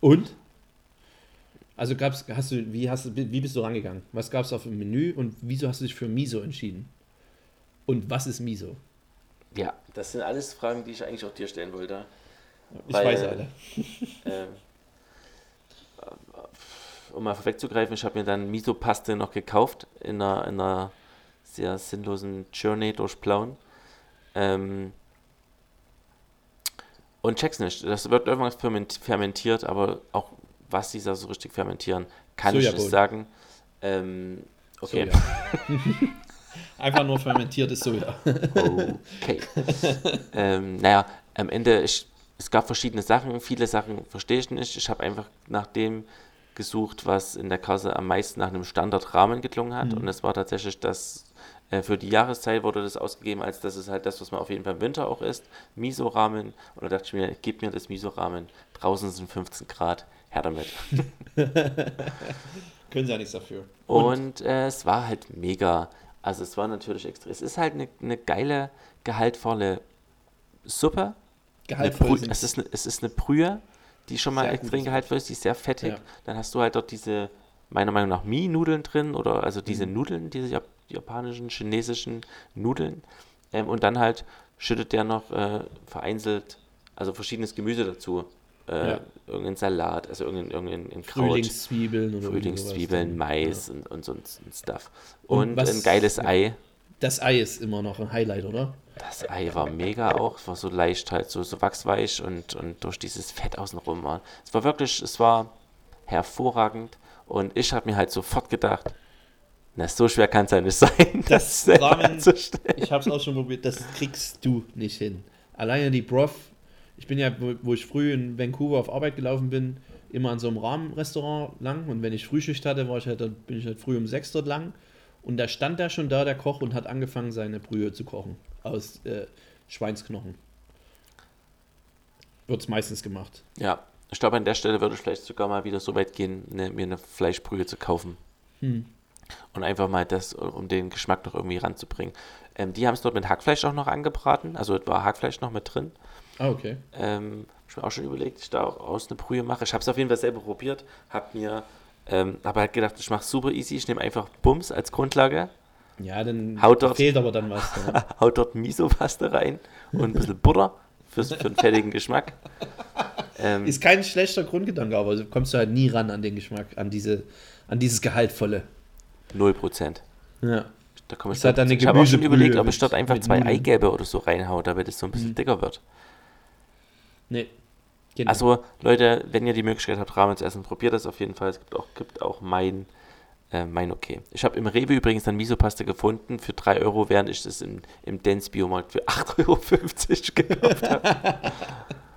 Und? Also gab's, hast du, wie hast du, wie bist du rangegangen? Was gab es auf dem Menü und wieso hast du dich für Miso entschieden? Und was ist Miso? Ja, das sind alles Fragen, die ich eigentlich auch dir stellen wollte. Ich Weil- weiß alle. Ähm, um mal vorwegzugreifen, ich habe mir dann Miso-Paste noch gekauft in einer, in einer sehr sinnlosen Journey durch Plauen. Ähm, und check's nicht. Das wird irgendwas ferment- fermentiert, aber auch was die da so richtig fermentieren, kann ich Sojabohnen. nicht sagen. Ähm, okay. Einfach nur fermentiertes Soja. Okay. ähm, naja, am Ende, ich, es gab verschiedene Sachen. Viele Sachen verstehe ich nicht. Ich habe einfach nach dem gesucht, was in der Kasse am meisten nach einem Standardrahmen geklungen hat. Und es war tatsächlich das, für die Jahreszeit wurde das ausgegeben, als das ist halt das, was man auf jeden Fall im Winter auch isst. Miso-Ramen. Und da dachte ich mir, gib mir das Miso-Ramen. Draußen sind 15 Grad. Her damit. Können sie ja nichts dafür. Und äh, es war halt mega. Also es war natürlich extra. Es ist halt eine, eine geile, gehaltvolle Suppe. Gehaltvoll es, ist eine, es ist eine Brühe, die schon mal Sehr extrem gehaltvoll ist, die ist sehr fettig. Ja. Dann hast du halt dort diese, meiner Meinung nach, Mie-Nudeln drin oder also diese Mhm. Nudeln, diese Jap japanischen, chinesischen Nudeln. Ähm, und dann halt schüttet der noch äh, vereinzelt, also verschiedenes Gemüse dazu. Äh, Ja. Irgendein Salat, also irgendein, irgendein ein Kraut. Frühlingszwiebeln oder Frühlingszwiebeln. Mais und, und so ein Stuff. Und Und, was- ein geiles ja. Ei. Das Ei ist immer noch ein Highlight, oder? Das Ei war mega auch. Es war so leicht halt, so, so wachsweich und, und durch dieses Fett außenrum war. Es war wirklich, es war hervorragend. Und ich habe mir halt sofort gedacht, na, so schwer kann es ja nicht sein, das, selber Ramen-. Ich habe es auch schon probiert, das kriegst du nicht hin. Alleine die Broth, ich bin ja, wo, wo ich früh in Vancouver auf Arbeit gelaufen bin, immer an so einem Rahmenrestaurant lang und wenn ich Frühschicht hatte, war ich halt, dann bin ich halt früh um sechs dort lang und da stand da schon da der Koch und hat angefangen seine Brühe zu kochen aus äh, Schweinsknochen. Wird es meistens gemacht. Ja, ich glaube, an der Stelle würde ich vielleicht sogar mal wieder so weit gehen, ne, mir eine Fleischbrühe zu kaufen. Hm. Und einfach mal das, um den Geschmack noch irgendwie ranzubringen. Ähm, die haben es dort mit Hackfleisch auch noch angebraten. Also war Hackfleisch noch mit drin. Ah, okay. Ähm, hab ich mir auch schon überlegt, ich da auch aus eine Brühe mache. Ich habe es auf jeden Fall selber probiert. Hab mir, ähm, habe halt gedacht, ich mache super easy. Ich nehme einfach Bums als Grundlage, Ja, dann Haut dort. fehlt aber dann was. Ja. haut dort Miso-Paste rein und ein bisschen Butter fürs, für den fertigen Geschmack. Ähm, Ist kein schlechter Grundgedanke, aber du kommst du halt nie ran an den Geschmack, an diese, an dieses Gehaltvolle. 0%. Ja. Da komme ich, Ist halt dann eine ich habe auch schon überlegt, ob ich dort einfach zwei. Eigelbe oder so reinhaue, damit es so ein bisschen Mhm. dicker wird. Nee. Genau. Also, Leute, wenn ihr die Möglichkeit habt, Ramen zu essen, probiert das auf jeden Fall. Es gibt auch, gibt auch mein, äh, mein Okay. Ich habe im Rewe übrigens dann Miso-Paste gefunden für 3 Euro, während ich das im, im Dance Biomarkt für 8,50 Euro gekauft habe.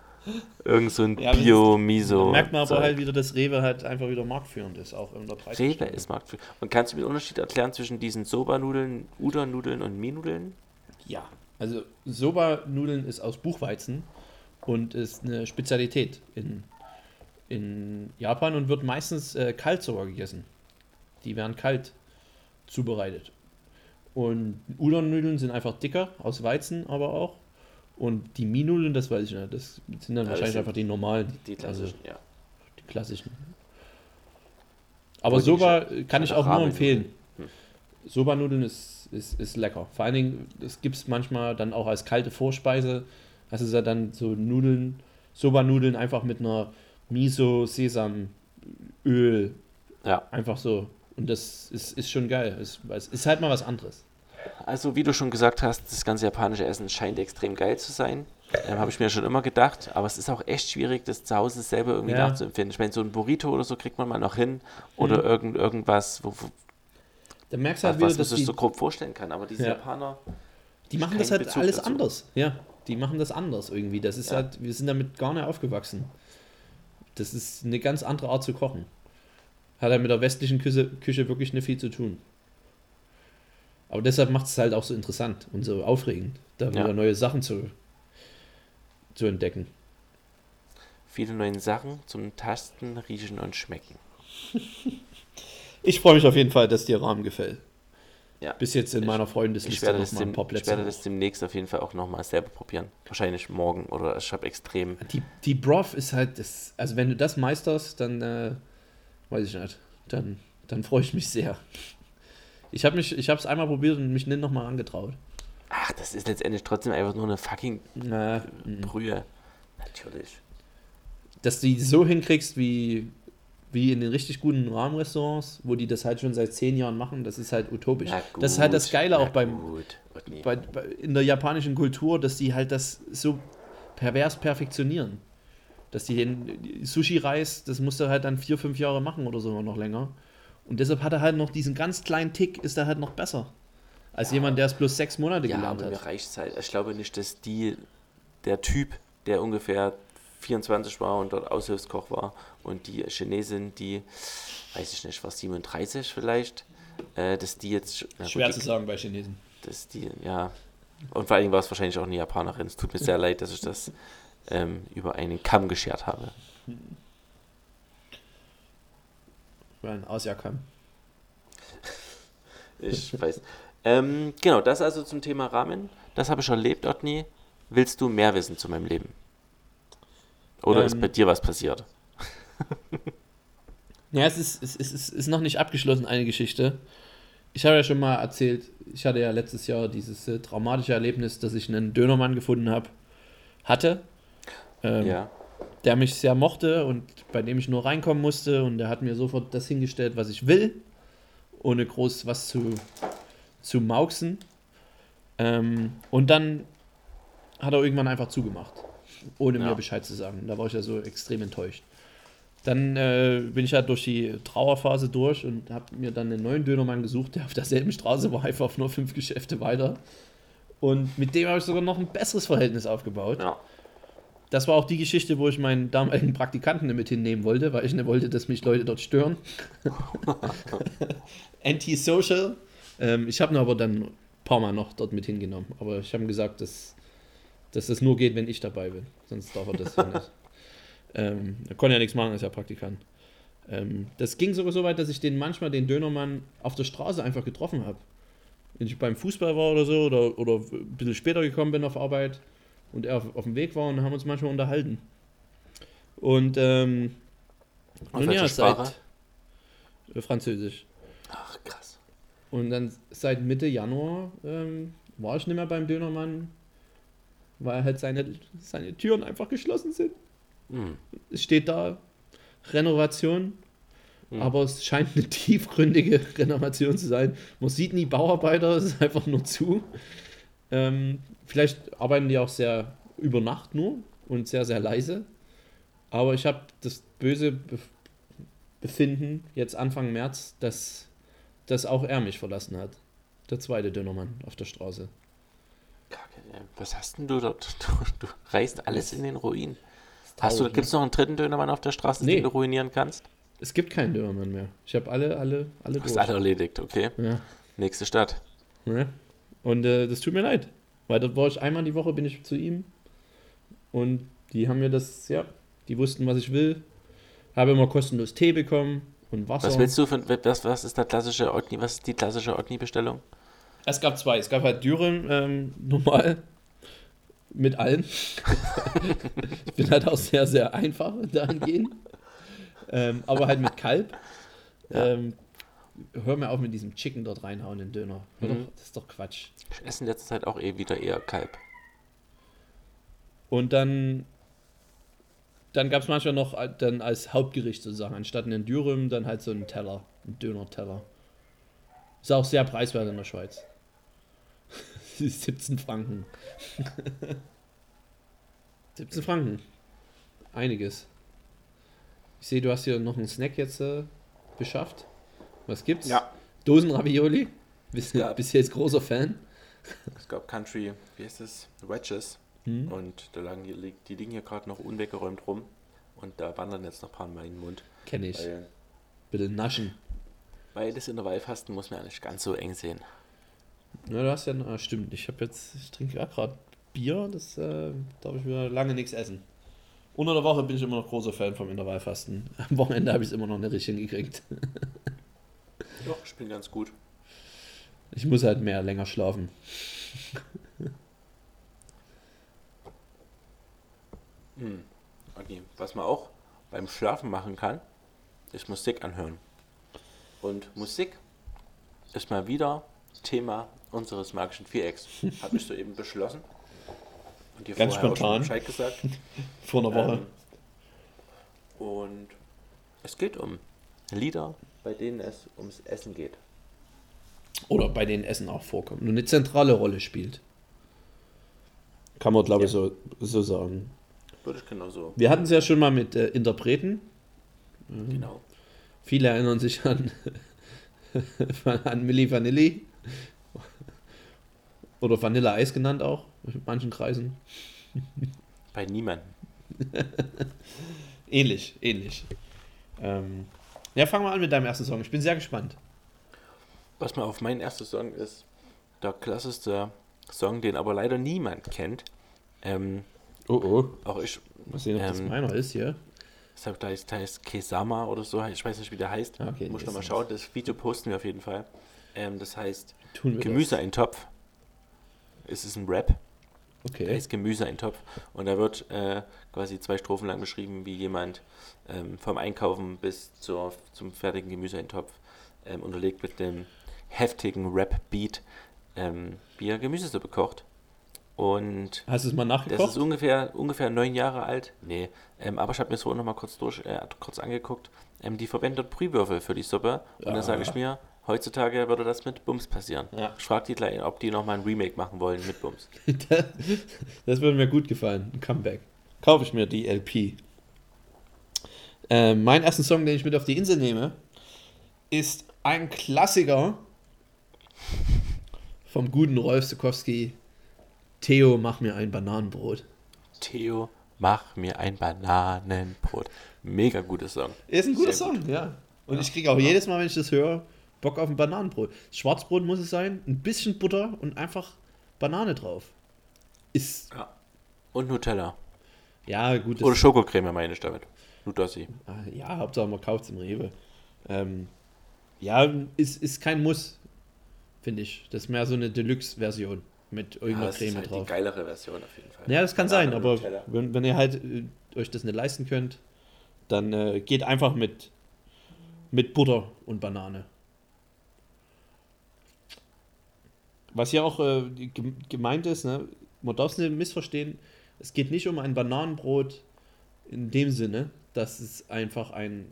Irgend so ein Ja, Bio-Miso. Da merkt man aber Zeug. halt wieder, dass Rewe halt einfach wieder marktführend ist, auch in der Preis. Rewe ist marktführend. Und kannst du mir den Unterschied erklären zwischen diesen Soba-Nudeln, Udon-Nudeln und Mie-Nudeln? Ja, also Soba-Nudeln ist aus Buchweizen und ist eine Spezialität in, in Japan und wird meistens äh, kalt sogar gegessen. Die werden kalt zubereitet. Und Udon-Nudeln sind einfach dicker, aus Weizen aber auch. Und die Mie-Nudeln, das weiß ich nicht, das sind dann Ja, wahrscheinlich sind einfach die normalen, Die klassischen, ja. die klassischen. Aber Soba kann ich auch nur empfehlen. Hm. Soba-Nudeln ist, ist, ist lecker. Vor allen Dingen, das gibt es manchmal dann auch als kalte Vorspeise. Das ist ja dann so Nudeln, Soba-Nudeln einfach mit einer Miso, Sesam, Öl, Ja, einfach so. Und das ist, ist schon geil. Es, es ist halt mal was anderes. Also, wie du schon gesagt hast, das ganze japanische Essen scheint extrem geil zu sein. Ähm, Habe ich mir schon immer gedacht. Aber es ist auch echt schwierig, das zu Hause selber irgendwie Ja. nachzuempfinden. Ich meine, so ein Burrito oder so kriegt man mal noch hin. Oder Mhm. irgend, irgendwas, wo, wo, Da merkst du halt was, wieder, was man dass sich die, so grob vorstellen kann. Aber diese Ja. Japaner, die machen das halt Bezug alles dazu. anders. Ja, die machen das anders irgendwie. Das ist Ja. halt, wir sind damit gar nicht aufgewachsen. Das ist eine ganz andere Art zu kochen. Hat halt mit der westlichen Küche, Küche wirklich nicht viel zu tun. Aber deshalb macht es halt auch so interessant und so aufregend, da Ja. wieder neue Sachen zu, zu entdecken. viele neue Sachen zum Tasten, Riechen und Schmecken. Ich freue mich auf jeden Fall, dass dir Rahmen gefällt. Ja. Bis jetzt in Ich- meiner Ich Freundesliste werde, noch mal ein paar ich Plätze. werde das demnächst auf jeden Fall auch nochmal selber probieren. Wahrscheinlich morgen oder ich habe extrem. Die, die Broth ist halt, das, also wenn du das meisterst, dann äh, weiß ich nicht, dann, dann freue ich mich sehr. Ich habe mich, ich habe es einmal probiert und mich nicht nochmal angetraut. Ach, das ist letztendlich trotzdem einfach nur eine fucking Na, mm. Brühe. Natürlich. dass du die so hinkriegst wie, wie in den richtig guten Rahmenrestaurants, wo die das halt schon seit zehn Jahren machen, das ist halt utopisch. Na das ist halt das gut, Geile auch beim, Gut. Bei, bei, in der japanischen Kultur, dass die halt das so pervers perfektionieren. Dass die Sushi-Reis, das musst du halt dann vier, fünf Jahre machen oder so noch länger. Und deshalb hat er halt noch diesen ganz kleinen Tick, ist er halt noch besser. Als jemand, der es bloß sechs Monate Ja, gelernt aber mir hat. reicht es halt. Ich glaube nicht, dass die, der Typ, der ungefähr 24 war und dort Aushilfskoch war und die Chinesin, die, weiß ich nicht, war 37 vielleicht, äh, dass die jetzt. na gut, Schwer die- zu sagen bei Chinesen. dass die, ja. Und vor allen Dingen war es wahrscheinlich auch eine Japanerin. Es tut mir sehr leid, dass ich das ähm, über einen Kamm geschert habe. Weil ein Ausjahrkamm. Ich weiß. Ähm, genau, das also zum Thema Ramen. Das habe ich erlebt, Otni. Willst du mehr wissen zu meinem Leben? Oder ist Ähm, bei dir was passiert? Ja, es ist, es, ist, es ist noch nicht abgeschlossen, eine Geschichte. Ich habe ja schon mal erzählt, ich hatte ja letztes Jahr dieses äh, traumatische Erlebnis, dass ich einen Dönermann gefunden habe, hatte, ähm, ja. Der mich sehr mochte und bei dem ich nur reinkommen musste und der hat mir sofort das hingestellt, was ich will, ohne groß was zu, zu mauksen. Ähm, und dann hat er irgendwann einfach zugemacht, ohne Ja. mir Bescheid zu sagen. Da war ich ja so extrem enttäuscht. Dann äh, bin ich halt durch die Trauerphase durch und habe mir dann einen neuen Dönermann gesucht, der auf derselben Straße war, einfach nur fünf Geschäfte weiter. Und mit dem habe ich sogar noch ein besseres Verhältnis aufgebaut. ja. Das war auch die Geschichte, wo ich meinen damaligen Praktikanten mit hinnehmen wollte, weil ich nicht wollte, dass mich Leute dort stören. Antisocial. Ähm, ich habe ihn aber dann ein paar Mal noch dort mit hingenommen. Aber ich habe ihm gesagt, dass, dass das nur geht, wenn ich dabei bin. Sonst darf er das ja nicht. Ähm, er konnte ja nichts machen, ist ja Praktikant. Ähm, das ging sogar so weit, dass ich den manchmal den Dönermann auf der Straße einfach getroffen habe. Wenn ich beim Fußball war oder so oder, oder ein bisschen später gekommen bin auf Arbeit und er auf, auf dem Weg war und haben uns manchmal unterhalten. Und, ähm, nun ja, seit äh, Französisch. Ach, krass. Und dann seit Mitte Januar ähm, war ich nicht mehr beim Dönermann, weil halt seine, seine Türen einfach geschlossen sind. Hm. Es steht da Renovation, Hm. aber es scheint eine tiefgründige Renovation zu sein. Man sieht nie Bauarbeiter, es ist einfach nur zu. Ähm, vielleicht arbeiten die auch sehr über Nacht nur und sehr, sehr leise. Aber ich habe das böse Bef Befinden jetzt Anfang März, dass, dass auch er mich verlassen hat. Der zweite Dönermann auf der Straße. Kacke, ey. Was hast denn du dort? Du, du reißt alles in den Ruin. Hast du, gibt es noch einen dritten Dönermann auf der Straße, Nee. den du ruinieren kannst? Es gibt keinen Dönermann mehr. Ich habe alle, alle, alle Hast alle erledigt, okay. Ja. Nächste Stadt. Ja. Und äh, das tut mir leid. Weil dort war ich einmal die Woche, bin ich zu ihm. Und die haben mir das, ja, die wussten, was ich will. Habe immer kostenlos Tee bekommen und Wasser. Was willst du für was, was ist der klassische Otni, was ist die klassische Otni-Bestellung? Es gab zwei. Es gab halt Dürren, ähm, normal. Mit allen. ich bin halt auch sehr, sehr einfach dahingehend. ähm, aber halt mit Kalb. Ja. Ähm, hör mir auf mit diesem Chicken dort reinhauen in den Döner. Mhm. doch, das ist doch Quatsch. Ich esse in letzter Zeit auch eh wieder eher Kalb. Und dann, dann gab es manchmal noch äh, dann als Hauptgericht sozusagen, anstatt einen Dürüm, dann halt so einen Teller, einen Döner-Teller. Ist auch sehr preiswert in der Schweiz. 17 Franken. 17 Franken. Einiges. Ich sehe, du hast hier noch einen Snack jetzt äh, beschafft. Was gibt's? Ja. Dosenravioli? Bist, Ja. bist du jetzt großer Fan? Es gab Country, wie heißt es? Wedges. Hm? Und da lagen, die, die liegen hier gerade noch unweggeräumt rum. Und da wandern jetzt noch ein paar in meinen Mund. Kenn ich. Weil, Bitte naschen. weil das Intervallfasten muss man ja nicht ganz so eng sehen. Ja, du hast ja, ah, stimmt. Ich habe jetzt, ich trinke ja gerade Bier, das äh, darf ich wieder lange nichts essen. Unter der Woche bin ich immer noch großer Fan vom Intervallfasten. Am Wochenende habe ich es immer noch nicht richtig hingekriegt. Doch, ich bin ganz gut. Ich muss halt mehr länger schlafen. Hm. Okay. Was man auch beim Schlafen machen kann, ist Musik anhören. Und Musik ist mal wieder Thema unseres magischen Vierecks. Habe ich soeben beschlossen. Und dir Ganz spontan. Bescheid gesagt. Vor einer Woche. Ähm, und es geht um Lieder, bei denen es ums Essen geht. Oder bei denen Essen auch vorkommt. Und eine zentrale Rolle spielt. Kann man, glaube ich, so, so sagen. Würde ich genauso. Wir hatten es ja schon mal mit äh, Interpreten. Genau. Viele erinnern sich an, an Milli Vanilli. Oder Vanilla Eis genannt auch, in manchen Kreisen. Bei niemandem. Ähnlich, ähnlich. Ähm, ja, fangen wir an mit deinem ersten Song. Ich bin sehr gespannt. Was mal auf mein erster Song ist, der klassischste Song, den aber leider niemand kennt. Ähm, Oh oh. auch ich, Mal sehen, ob das Ähm, meiner ist hier. deshalb da heißt, da heißt Kesama oder so, ich weiß nicht, wie der heißt. Ah, okay, Muss nee, noch mal ist schauen, das Video posten wir auf jeden Fall. Ähm, das heißt Tun wir Gemüseeintopf. Es ist ein Rap. Das. Da Okay. ist Gemüseeintopf. Und da wird äh, quasi zwei Strophen lang beschrieben, wie jemand ähm, vom Einkaufen bis zur, zum fertigen Gemüseeintopf ähm, unterlegt mit dem heftigen Rap-Beat, ähm, wie er Gemüsesuppe kocht. Und Hast du es mal das nachgekocht? ist ungefähr, ungefähr neun Jahre alt. Nee, ähm, aber ich habe mir so noch mal kurz, durch, äh, kurz angeguckt. Ähm, die verwendet dort Brühwürfel für die Suppe. Und Ah. dann sage ich mir, heutzutage würde das mit Bums passieren. Ja. Ich frage die gleich, ob die noch mal ein Remake machen wollen mit Bums. das, das würde mir gut gefallen. Ein Comeback. Kaufe ich mir die LP. Äh, mein ersten Song, den ich mit auf die Insel nehme, ist ein Klassiker vom guten Rolf Sukowski. Theo, mach mir ein Bananenbrot. Theo, mach mir ein Bananenbrot. Mega guter Song. Ist ein guter Song, ja. Und ich kriege auch jedes Mal, wenn ich das höre, Bock auf ein Bananenbrot. Schwarzbrot muss es sein, ein bisschen Butter und einfach Banane drauf. Ist, Ja. Und Nutella. ja, gut. Oder Schokocreme meine ich damit. Nutossi. Ah, Ja, Hauptsache man kauft es im Rewe. Ähm, ja, ist, ist kein Muss, finde ich. Das ist mehr so eine Deluxe-Version mit Ja, irgendeiner ist Creme halt die drauf. geilere Version auf jeden Fall. Ja, das kann sein, Banane, aber Nutella. wenn, wenn ihr halt äh, euch das nicht leisten könnt, dann äh, geht einfach mit, mit Butter und Banane. Was ja auch äh, gem- gemeint ist, ne? man darf es nicht missverstehen, es geht nicht um ein Bananenbrot in dem Sinne, dass es einfach ein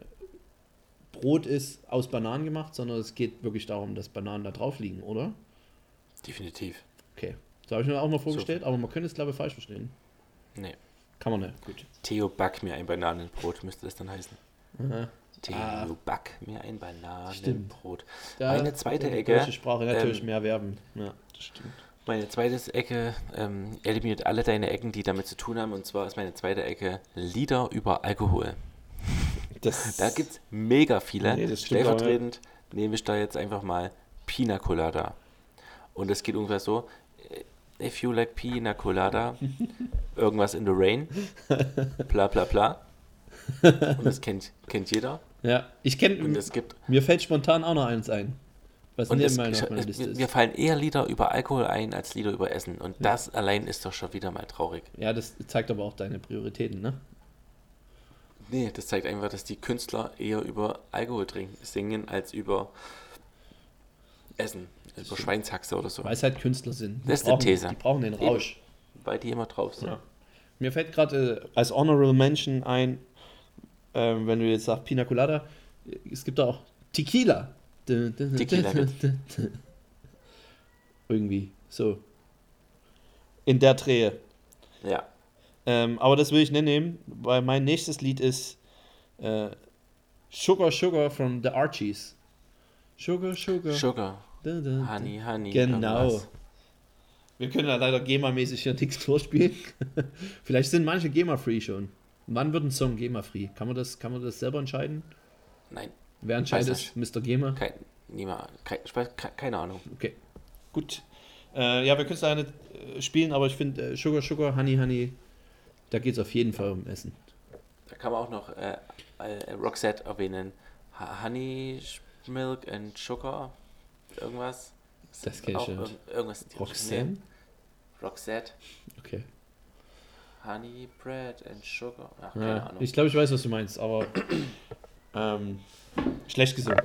Brot ist aus Bananen gemacht, sondern es geht wirklich darum, dass Bananen da drauf liegen, oder? Definitiv. Okay. So habe ich mir auch mal vorgestellt, aber man könnte es glaube ich falsch verstehen. Nee. Kann man nicht. Gut. Theo, back mir ein Bananenbrot, müsste das dann heißen. Aha. Theo, Ah. back mir ein Bananenbrot. Da Meine zweite die Ecke, deutsche Sprache natürlich ähm, mehr werben. Ja, das stimmt. Meine zweite Ecke ähm, eliminiert alle deine Ecken, die damit zu tun haben. Und zwar ist meine zweite Ecke Lieder über Alkohol. Das, Da gibt es mega viele. Nee, Stellvertretend nehme ich da jetzt einfach mal Pina Colada. Und es geht ungefähr so: äh, If you like Pina Colada, irgendwas in the rain, bla bla bla. Und das kennt, kennt jeder. Ja, ich kenne, mir fällt spontan auch noch eins ein. Was Und es, ich, es, Liste mir, ist. mir fallen eher Lieder über Alkohol ein als Lieder über Essen. Und das allein ist doch schon wieder mal traurig. Ja, das zeigt aber auch deine Prioritäten, ne? Nee, das zeigt einfach, dass die Künstler eher über Alkohol trinken, singen als über Essen. Über Schweinshaxe oder so. Weil es halt Künstler sind. Die Das ist die brauchen, These. Die brauchen den Rausch. Weil die immer drauf sind. Ja. Mir fällt gerade äh, als Honorable Mention ein, ähm, wenn du jetzt sagst Pina Colada, es gibt auch Tequila. Tequila. Irgendwie, so. in der Drehe. Ja. Ähm, aber das will ich nicht nehmen, weil mein nächstes Lied ist äh, Sugar Sugar from the Archies. Sugar Sugar. Sugar. Da, da, da. Honey, honey. Genau. irgendwas. Wir können ja leider GEMA-mäßig hier nichts vorspielen. Vielleicht sind manche GEMA-free schon. Wann wird ein Song GEMA-free? Kann, man das- kann man das selber entscheiden? Nein, Wer entscheidet es? Mr. GEMA? kein, niemand, kein, ich weiß, ke- keine Ahnung. Okay. Gut. Äh, ja, wir können es leider nicht äh, spielen, aber ich finde äh, Sugar Sugar, Honey Honey, da geht es auf jeden Fall um Essen. Da kann man auch noch äh, äh, Roxette erwähnen. Honey, Milk and Sugar, irgendwas. Das kenn ich Auch nicht. irg- irgendwas. Roxanne? Nee. Roxette, Okay. Honey, Bread and Sugar. Ach, keine Ja, Ahnung. ich glaube, ich weiß, was du meinst, aber ähm, schlecht gesungen.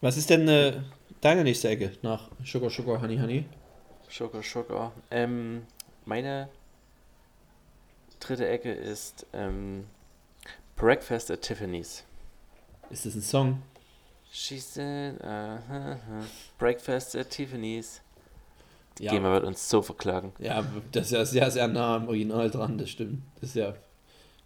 Was ist denn äh, deine nächste Ecke nach Sugar Sugar, Honey Honey? Sugar, Sugar. Ähm, meine dritte Ecke ist ähm, Breakfast at Tiffany's. Ist das ein Song? She said, uh, huh, huh. Breakfast at Tiffany's. Die Ja. GEMA wird uns so verklagen. Ja, das ist ja sehr, sehr nah am Original dran, das stimmt. Das ist ja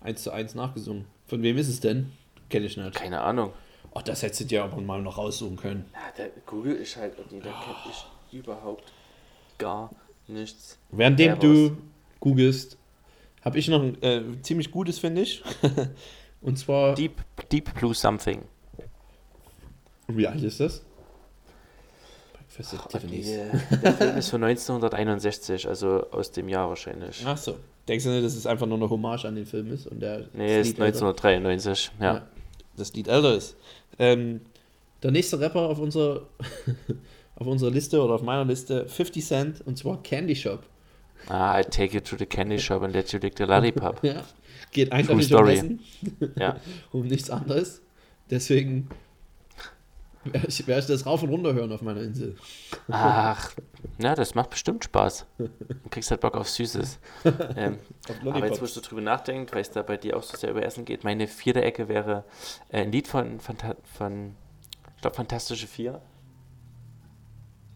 eins zu eins nachgesungen. Von wem ist es denn? Kenne ich nicht. Keine Ahnung. Oh, das hättest du dir aber mal noch raussuchen können. Ja, der Google ist halt irgendwie, da kenne ich überhaupt gar nichts. Währenddem du googelst, habe ich noch ein äh, ziemlich gutes, finde ich. Und zwar, Deep, Deep Blue Something. wie alt ist das? Breakfast at Tiffany's. Der Film ist von 1961, also aus dem Jahr wahrscheinlich. Ach so. Denkst du nicht, dass es einfach nur eine Hommage an den Film ist? Und der Nee, ist Lied älter- 1993. Ja. Ja. das Lied älter ist. Ähm, der nächste Rapper auf unserer, auf unserer Liste oder auf meiner Liste, 50 Cent, und zwar Candy Shop. Ah, I take you to the candy shop and let you lick the lollipop. Ja. Geht eindeutig um Story. Essen, ja. um nichts anderes. Deswegen ich, werd ich das rauf und runter hören auf meiner Insel. Ach, ja, das macht bestimmt Spaß. Du kriegst halt Bock auf Süßes. Ähm, Auf aber jetzt, wo ich so drüber nachdenkt, weil es da bei dir auch so sehr über Essen geht, meine vierte Ecke wäre äh, ein Lied von, von, von ich glaube, Fantastische Vier.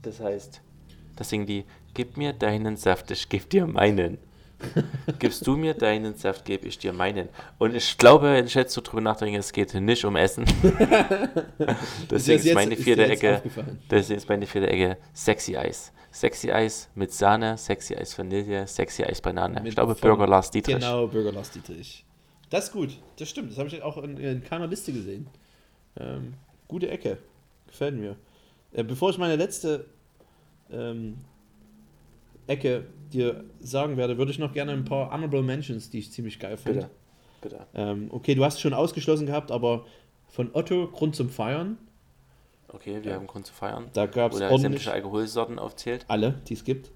Das heißt, das singen die, gib mir deinen Saft, ich geb dir meinen. Gibst du mir deinen Saft, gebe ich dir meinen. Und ich glaube, wenn ich jetzt so drüber nachdenke, es geht nicht um Essen. Deswegen ist, meine vierte Ecke, deswegen ist meine vierte Ecke Sexy Eis. Sexy Eis mit Sahne, Sexy Eis Vanille, Sexy Eis Banane. Mit ich glaube, Burger Lars Dietrich. Genau, Burger Lars Dietrich. Das ist gut, das stimmt. Das habe ich auch in, in keiner Liste gesehen. Ähm, gute Ecke. Gefällt mir. Äh, bevor ich meine letzte ähm, Ecke dir sagen werde, würde ich noch gerne ein paar Honorable Mentions, die ich ziemlich geil finde. Bitte. Bitte. Ähm, okay, du hast es schon ausgeschlossen gehabt, aber von Otto Grund zum Feiern, Okay, wir haben Grund zu feiern. da gab es sämtliche Alkoholsorten aufzählt. alle, die es gibt.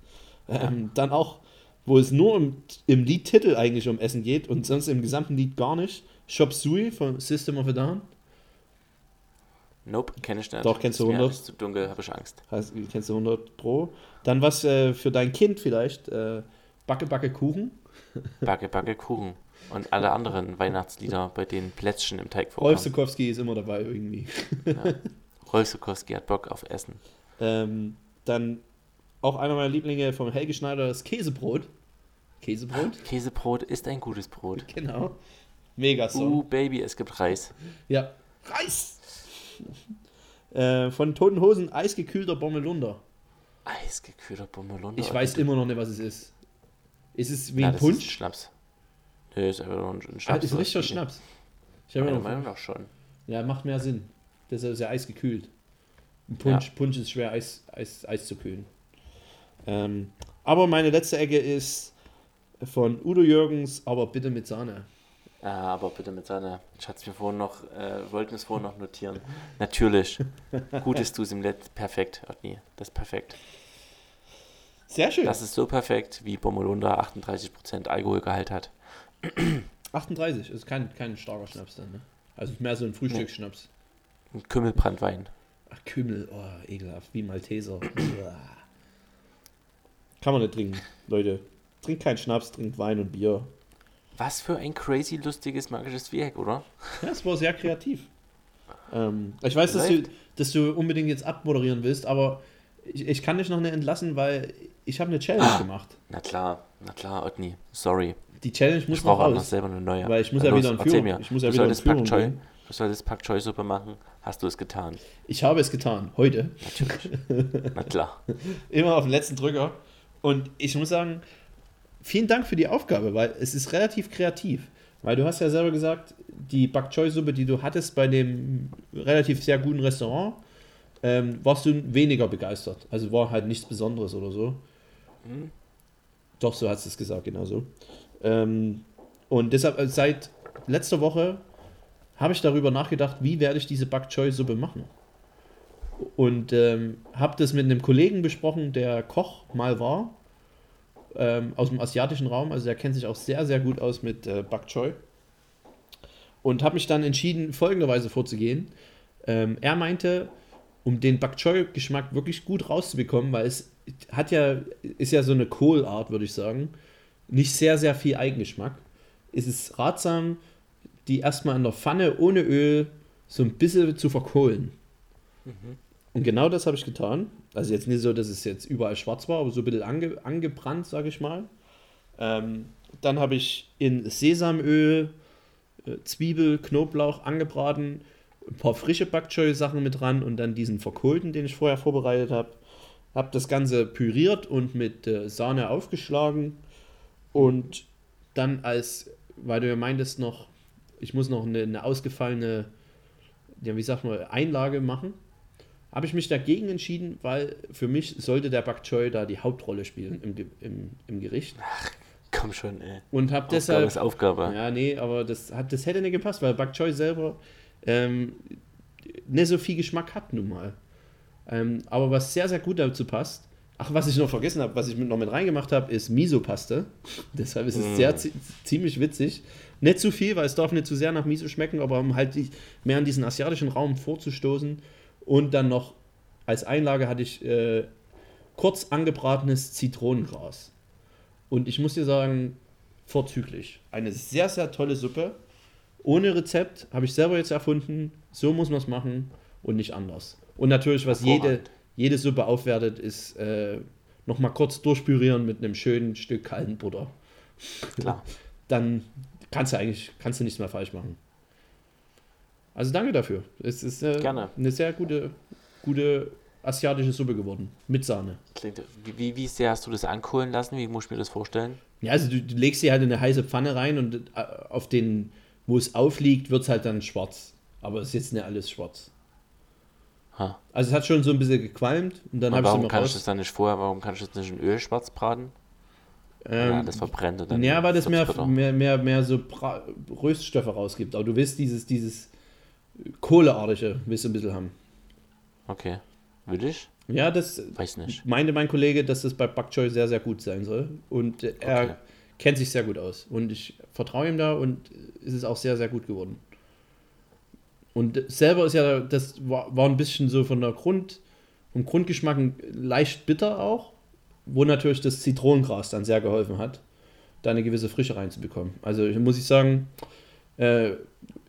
Ähm, Dann auch, wo es nur im, im Liedtitel eigentlich um Essen geht und sonst im gesamten Lied gar nicht. Shop Sui von System of a Down. Nope, kenne ich nicht. Doch, kennst du Ist mir 100? alles zu dunkel, habe ich Angst. Heißt, kennst du 100 Pro. Dann was äh, für dein Kind vielleicht. Äh, Backe, Backe, Kuchen. Backe, Backe, Kuchen. Und alle anderen Weihnachtslieder, bei denen Plätzchen im Teig Rolf vorkommen. Sukowski ist immer dabei irgendwie. Ja. Rolf Sukowski hat Bock auf Essen. Ähm, dann auch einer meiner Lieblinge vom Helge Schneider, das Käsebrot. Käsebrot? Käsebrot ist ein gutes Brot. Genau. Mega Song. Uh, Baby, es gibt Reis. Ja. Reis! Äh, von Toten Hosen eisgekühlter Bommelunder. Eisgekühlter Bommelunder. Ich weiß immer noch nicht, was es ist. Ist es wie Ja, ein das ist Punsch? Schnaps. Nö, ist einfach nur ein ein Ah, Schnaps. ist ein richtiger Schnaps. Ich habe Meinung nach schon. ja, macht mehr Sinn. Deshalb ist ja eisgekühlt. Ein Punsch, Punsch ist schwer, Eis, Eis, Eis zu kühlen. Ähm, aber meine letzte Ecke ist von Udo Jürgens, aber bitte mit Sahne. Ah, aber bitte mit seiner. Ich hatte es mir vorhin noch, äh, wollten es vorhin noch notieren. Natürlich. Gut ist du es im Let. Perfekt, Otni. Das ist perfekt. Sehr schön. Das ist so perfekt, wie Bommelunder 38% Alkoholgehalt hat. 38 ist kein, kein starker Schnaps dann, ne? Also mehr so ein Frühstücksschnaps. Ein Kümmelbrandwein. Ach, Kümmel, oh, ekelhaft, wie Malteser. Kann man nicht trinken, Leute. Trinkt keinen Schnaps, trinkt Wein und Bier. Was für ein crazy, lustiges, magisches Viereck, oder? Ja, es war sehr kreativ. Ähm, ich weiß, dass du, dass du unbedingt jetzt abmoderieren willst, aber ich, ich kann dich noch nicht entlassen, weil ich habe eine Challenge Ah. gemacht. Na klar, na klar, Otni. Sorry. Die Challenge muss Ich noch brauche auch noch raus. selber eine neue. Weil ich muss ja los, wieder in Führung- mir. ich muss ja du wieder in Führung Choi. Du solltest Pak Choi Suppe machen. Hast du es getan? Ich habe es getan, heute. Natürlich. na klar. Immer auf den letzten Drücker. Und ich muss sagen, vielen Dank für die Aufgabe, weil es ist relativ kreativ. Weil du hast ja selber gesagt, die Bak Choy Suppe, die du hattest bei dem relativ sehr guten Restaurant, ähm, warst du weniger begeistert. Also war halt nichts Besonderes oder so. Hm? Doch, so hast du es gesagt, genau so. Ähm, und deshalb, äh, seit letzter Woche habe ich darüber nachgedacht, wie werde ich diese Bak Choy Suppe machen. Und ähm, habe das mit einem Kollegen besprochen, der Koch mal war, ähm, aus dem asiatischen Raum. Also der kennt sich auch sehr, sehr gut aus mit äh, Bak Choy. Und habe mich dann entschieden, folgenderweise vorzugehen. Ähm, er meinte, um den Bak Choy-Geschmack wirklich gut rauszubekommen, weil es hat ja, ist ja so eine Kohlart, würde ich sagen, nicht sehr, sehr viel Eigengeschmack, ist es ratsam, die erstmal in der Pfanne ohne Öl so ein bisschen zu verkohlen. Und genau das habe ich getan. Also jetzt nicht so, dass es jetzt überall schwarz war, aber so ein bisschen ange, angebrannt, sage ich mal. Ähm, dann habe ich in Sesamöl, äh, Zwiebel, Knoblauch angebraten, ein paar frische Bak Choy Sachen mit dran und dann diesen verkohlten, den ich vorher vorbereitet habe. Habe das Ganze püriert und mit äh, Sahne aufgeschlagen und dann als, weil du ja meintest noch, ich muss noch eine, eine ausgefallene, ja wie sagt man, Einlage machen, habe ich mich dagegen entschieden, weil für mich sollte der Bak Choy da die Hauptrolle spielen im, im, im Gericht. Komm schon, ey. Und habe deshalb ist Aufgabe. ja, nee, aber das, hat, das hätte nicht gepasst, weil Bak Choy selber ähm, nicht so viel Geschmack hat nun mal. Ähm, aber was sehr, sehr gut dazu passt, ach, was ich noch vergessen habe, was ich mit, noch mit reingemacht habe, ist Miso-Paste. Deshalb ist es Mm. sehr zi- ziemlich witzig. Nicht zu viel, weil es darf nicht zu sehr nach Miso schmecken, aber um halt die, mehr an diesen asiatischen Raum vorzustoßen. Und dann noch als Einlage hatte ich äh, kurz angebratenes Zitronengras. Und ich muss dir sagen, vorzüglich. Eine sehr, sehr tolle Suppe. Ohne Rezept, habe ich selber jetzt erfunden. So muss man es machen und nicht anders. Und natürlich, was jede, jede Suppe aufwertet, ist äh, nochmal kurz durchpürieren mit einem schönen Stück kalten Butter. Klar. Dann kannst du eigentlich kannst du nichts mehr falsch machen. Also danke dafür. Es ist äh, eine sehr gute, gute asiatische Suppe geworden. Mit Sahne. Klingt, wie, wie, sehr hast du das ankohlen lassen? Wie muss ich mir das vorstellen? Ja, also du, du legst sie halt in eine heiße Pfanne rein und äh, auf den, wo es aufliegt, wird es halt dann schwarz. Aber es ist jetzt nicht alles schwarz. Ha. Also es hat schon so ein bisschen gequalmt und dann habe ich warum noch kann ich raus. das dann nicht vorher, warum kann ich das nicht in Öl schwarz braten? ja, Ähm, das verbrennt und dann. ja, weil das mehr, mehr, mehr, mehr so Bra Röststoffe rausgibt. Aber du willst dieses, dieses Kohleartige, willst du ein bisschen haben. Okay. Würde ich? Ja, das Weiß nicht. meinte mein Kollege, dass das bei Bak Choy sehr, sehr gut sein soll. Und er Okay. kennt sich sehr gut aus. Und ich vertraue ihm da und es ist auch sehr, sehr gut geworden. Und selber ist ja, das war, war ein bisschen so von der Grund, vom Grundgeschmack leicht bitter auch, wo natürlich das Zitronengras dann sehr geholfen hat, da eine gewisse Frische reinzubekommen. Also muss ich sagen, äh,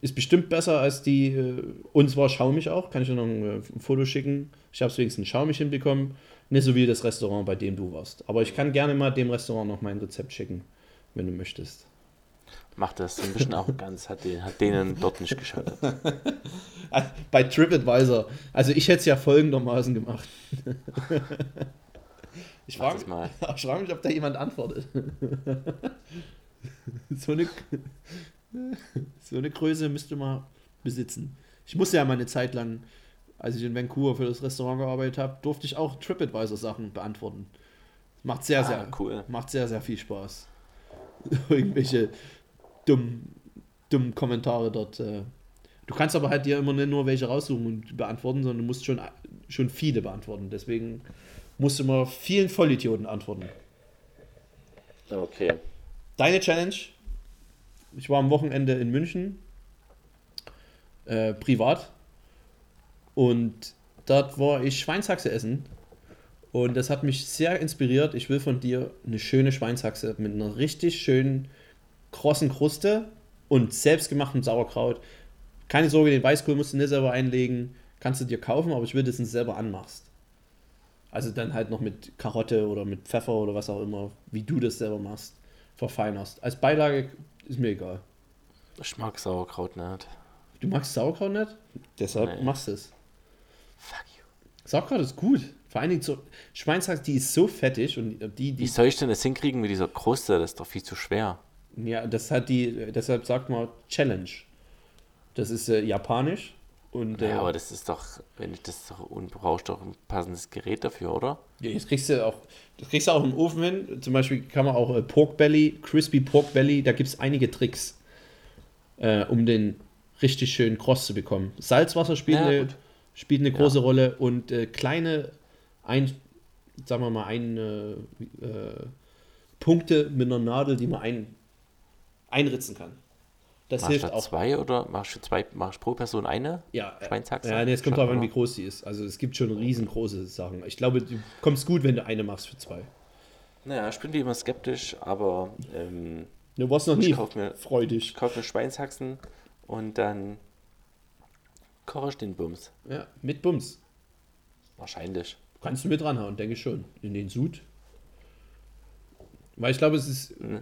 ist bestimmt besser als die, äh, und zwar schaumig auch, kann ich dir noch ein, äh, ein Foto schicken. Ich habe es wenigstens schaumig hinbekommen, nicht so wie das Restaurant, bei dem du warst. Aber ich kann gerne mal dem Restaurant noch mein Rezept schicken, wenn du möchtest. Macht das. Ein bisschen Arroganz hat, den, hat denen dort nicht geschadet. Bei TripAdvisor. Also ich hätte es ja folgendermaßen gemacht. ich frage das mal. ich frag mich, ob da jemand antwortet. so, eine, so eine Größe müsste man besitzen. Ich musste ja mal eine Zeit lang, als ich in Vancouver für das Restaurant gearbeitet habe, durfte ich auch TripAdvisor-Sachen beantworten. Macht sehr, sehr, Ah, cool. macht sehr, sehr viel Spaß. Irgendwelche dummen, dummen Kommentare dort. Äh. Du kannst aber halt dir immer nicht nur welche raussuchen und beantworten, sondern du musst schon, schon viele beantworten. Deswegen musst du immer vielen Vollidioten antworten. Okay. Deine Challenge? Ich war am Wochenende in München, äh, privat, und dort war ich Schweinshaxe essen. Und das hat mich sehr inspiriert. Ich will von dir eine schöne Schweinshaxe mit einer richtig schönen, krossen Kruste und selbstgemachtem Sauerkraut. Keine Sorge, den Weißkohl musst du nicht selber einlegen. Kannst du dir kaufen, aber ich will, dass du es selber anmachst. Also dann halt noch mit Karotte oder mit Pfeffer oder was auch immer, wie du das selber machst, verfeinerst. Als Beilage ist mir egal. Ich mag Sauerkraut nicht. Du magst Sauerkraut nicht? Deshalb Nee. machst du es. Fuck you. Sauerkraut ist gut. Vor allen Dingen so, Schweinshack, die ist so fettig und die, Wie die, soll ich denn das hinkriegen mit dieser Kruste? Das ist doch viel zu schwer. ja, das hat die, deshalb sagt man Challenge. Das ist äh, japanisch und äh, Ja, aber das ist doch, wenn ich das doch, und brauchst doch ein passendes Gerät dafür, oder? Ja, das kriegst du auch, das kriegst du auch im Ofen hin. Zum Beispiel kann man auch äh, Pork Belly, Crispy Pork Belly, da gibt es einige Tricks, äh, um den richtig schön kross zu bekommen. Salzwasser spielt, Ja, eine, spielt eine große Rolle und äh, kleine, ein, sagen wir mal, ein, äh, äh, Punkte mit einer Nadel, die man ein, einritzen kann. Das Machst du hilft auch. zwei oder machst du zwei, machst du pro Person eine? Ja, Schweinshaxe? ja nee, es kommt darauf an, wie groß die ist. Also es gibt schon riesengroße Sachen. Ich glaube, du kommst gut, wenn du eine machst für zwei. Naja, ich bin wie immer skeptisch, aber ähm, Du warst noch Ich nie kauf mir- freudig. ich kaufe mir Schweinshaxen und dann koche ich den Bums. Ja, mit Bums. Wahrscheinlich. Kannst du mit ranhauen, denke ich schon. In den Sud. Weil ich glaube, es ist Mhm.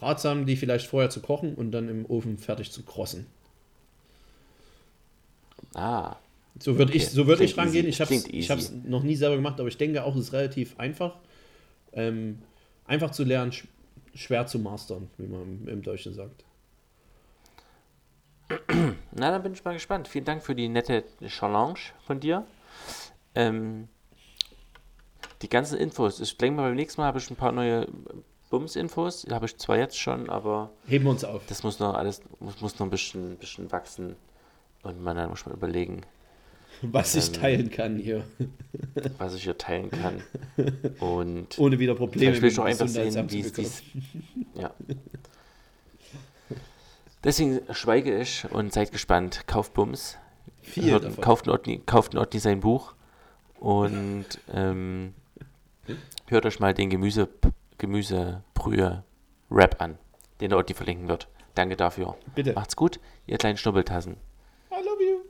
Ratsam, die vielleicht vorher zu kochen und dann im Ofen fertig zu krossen. Ah, So würde ich, Okay, so würd ich rangehen. easy, Ich habe es ich hab's noch nie selber gemacht, aber ich denke auch, es ist relativ einfach. Ähm, einfach zu lernen, sch schwer zu mastern, wie man im, im Deutschen sagt. na dann bin ich mal gespannt. Vielen Dank für die nette Challenge von dir. Ähm, die ganzen Infos. Ich denke mal, beim nächsten Mal habe ich ein paar neue Bums-Infos. Habe ich zwar jetzt schon, aber Heben wir uns auf. das muss noch alles, muss, muss noch ein bisschen, bisschen wachsen. Und man dann muss man überlegen, Was ich Ähm, teilen kann hier. was ich hier teilen kann. Und Ohne wieder Probleme will ich auch dem einfach sehen, wie es dies. Ja. Deswegen schweige ich und seid gespannt. Kauft Bums. Viel Hört, davon. kauft, ein Otni, kauft Otni sein Buch. Und ähm, hört euch mal den Gemüse, Gemüsebrühe-Rap an, den der Otni verlinken wird. Danke dafür. Bitte. Macht's gut, ihr kleinen Schnubbeltassen. I love you.